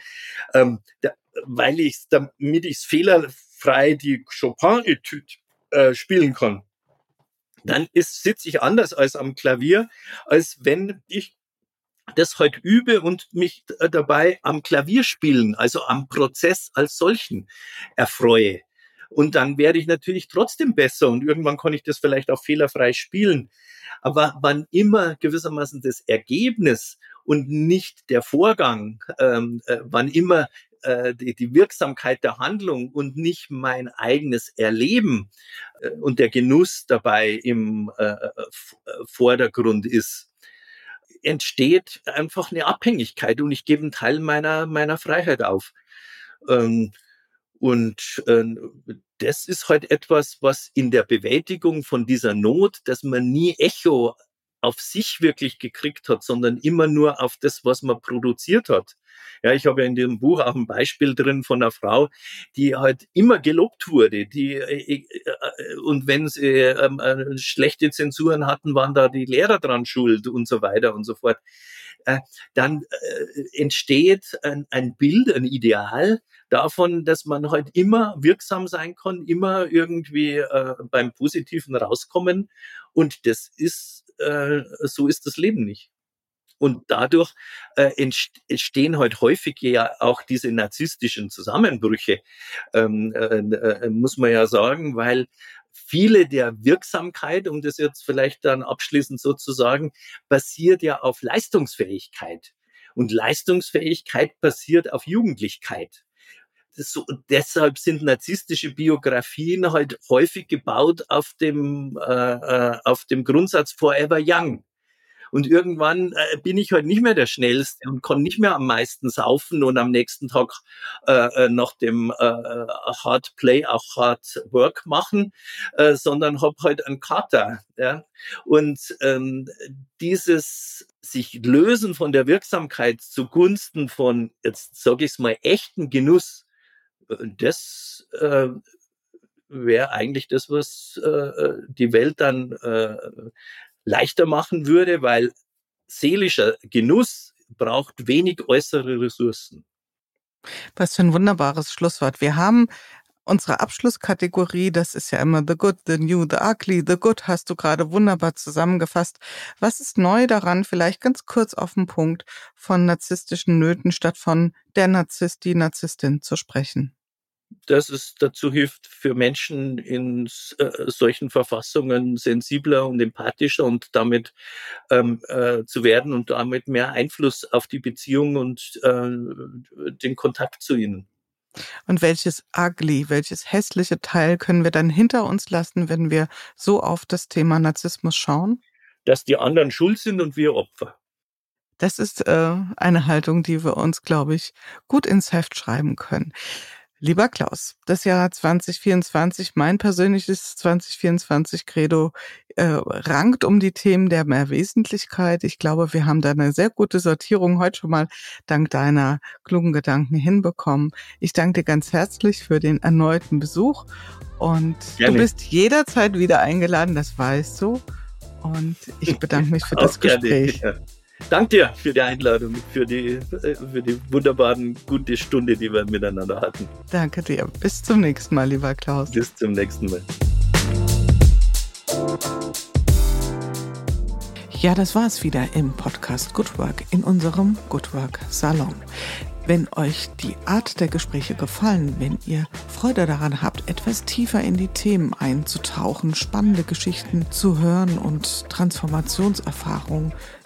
Speaker 3: ähm, da, weil ich damit ich fehlerfrei die Chopin-Etüde äh, spielen kann, dann ist sitze ich anders als am Klavier, als wenn ich das heute übe und mich dabei am Klavierspielen, also am Prozess als solchen erfreue. Und dann werde ich natürlich trotzdem besser und irgendwann kann ich das vielleicht auch fehlerfrei spielen. Aber wann immer gewissermaßen das Ergebnis und nicht der Vorgang, ähm, äh, wann immer äh, die, die Wirksamkeit der Handlung und nicht mein eigenes Erleben äh, und der Genuss dabei im äh, äh, äh Vordergrund ist, entsteht einfach eine Abhängigkeit und ich gebe einen Teil meiner, meiner Freiheit auf. Ähm, und äh, das ist halt etwas, was in der Bewältigung von dieser Not, dass man nie Echo auf sich wirklich gekriegt hat, sondern immer nur auf das, was man produziert hat. Ja, ich habe ja in dem Buch auch ein Beispiel drin von einer Frau, die halt immer gelobt wurde, die äh, äh, und wenn sie ähm, äh, schlechte Zensuren hatten, waren da die Lehrer dran schuld und so weiter und so fort. Äh, dann äh, entsteht ein, ein Bild, ein Ideal davon, dass man halt immer wirksam sein kann, immer irgendwie äh, beim Positiven rauskommen und das ist so ist das Leben nicht. Und dadurch äh, entstehen halt häufig ja auch diese narzisstischen Zusammenbrüche, ähm, äh, äh, muss man ja sagen, weil viele der Wirksamkeit, um das jetzt vielleicht dann abschließend sozusagen, basiert ja auf Leistungsfähigkeit. Und Leistungsfähigkeit basiert auf Jugendlichkeit. So, deshalb sind narzisstische Biografien halt häufig gebaut auf dem, äh, äh auf dem Grundsatz Forever Young. Und irgendwann äh, bin ich halt nicht mehr der Schnellste und kann nicht mehr am meisten saufen und am nächsten Tag äh, äh nach dem äh, äh, Hard Play auch Hard Work machen, äh, sondern hab halt einen Kater. Ja? Und ähm, dieses sich lösen von der Wirksamkeit zugunsten von, jetzt sage ich es mal, echten Genuss, äh, das äh, wäre eigentlich das, was äh, die Welt dann äh, leichter machen würde, weil seelischer Genuss braucht wenig äußere Ressourcen.
Speaker 2: Was für ein wunderbares Schlusswort. Wir haben unsere Abschlusskategorie, das ist ja immer The Good, The New, The Ugly. The Good hast du gerade wunderbar zusammengefasst. Was ist neu daran, vielleicht ganz kurz auf den Punkt, von narzisstischen Nöten statt von der Narzisst, die Narzisstin zu sprechen?
Speaker 3: Dass es dazu hilft, für Menschen in äh, solchen Verfassungen sensibler und empathischer und damit ähm, äh, zu werden und damit mehr Einfluss auf die Beziehung und äh, den Kontakt zu ihnen.
Speaker 2: Und welches ugly, welches hässliche Teil können wir dann hinter uns lassen, wenn wir so auf das Thema Narzissmus schauen?
Speaker 3: Dass die anderen schuld sind und wir Opfer.
Speaker 2: Das ist äh, eine Haltung, die wir uns, glaube ich, gut ins Heft schreiben können. Lieber Klaus, das Jahr 2024, mein persönliches 2024 Credo, äh, rankt um die Themen der Mehrwesentlichkeit. Ich glaube, wir haben da eine sehr gute Sortierung heute schon mal dank deiner klugen Gedanken hinbekommen. Ich danke dir ganz herzlich für den erneuten Besuch und Gerne. du bist jederzeit wieder eingeladen, das weißt du. Und ich <laughs> bedanke mich für das Gespräch.
Speaker 3: Gerne. <laughs> Danke dir für die Einladung, für die, äh, für die wunderbaren, gute Stunde, die wir miteinander hatten.
Speaker 2: Danke dir. Bis zum nächsten Mal, lieber Klaus.
Speaker 3: Bis zum nächsten Mal.
Speaker 2: Ja, das war es wieder im Podcast Good Work in unserem Good Work Salon. Wenn euch die Art der Gespräche gefallen, wenn ihr Freude daran habt, etwas tiefer in die Themen einzutauchen, spannende Geschichten zu hören und Transformationserfahrungen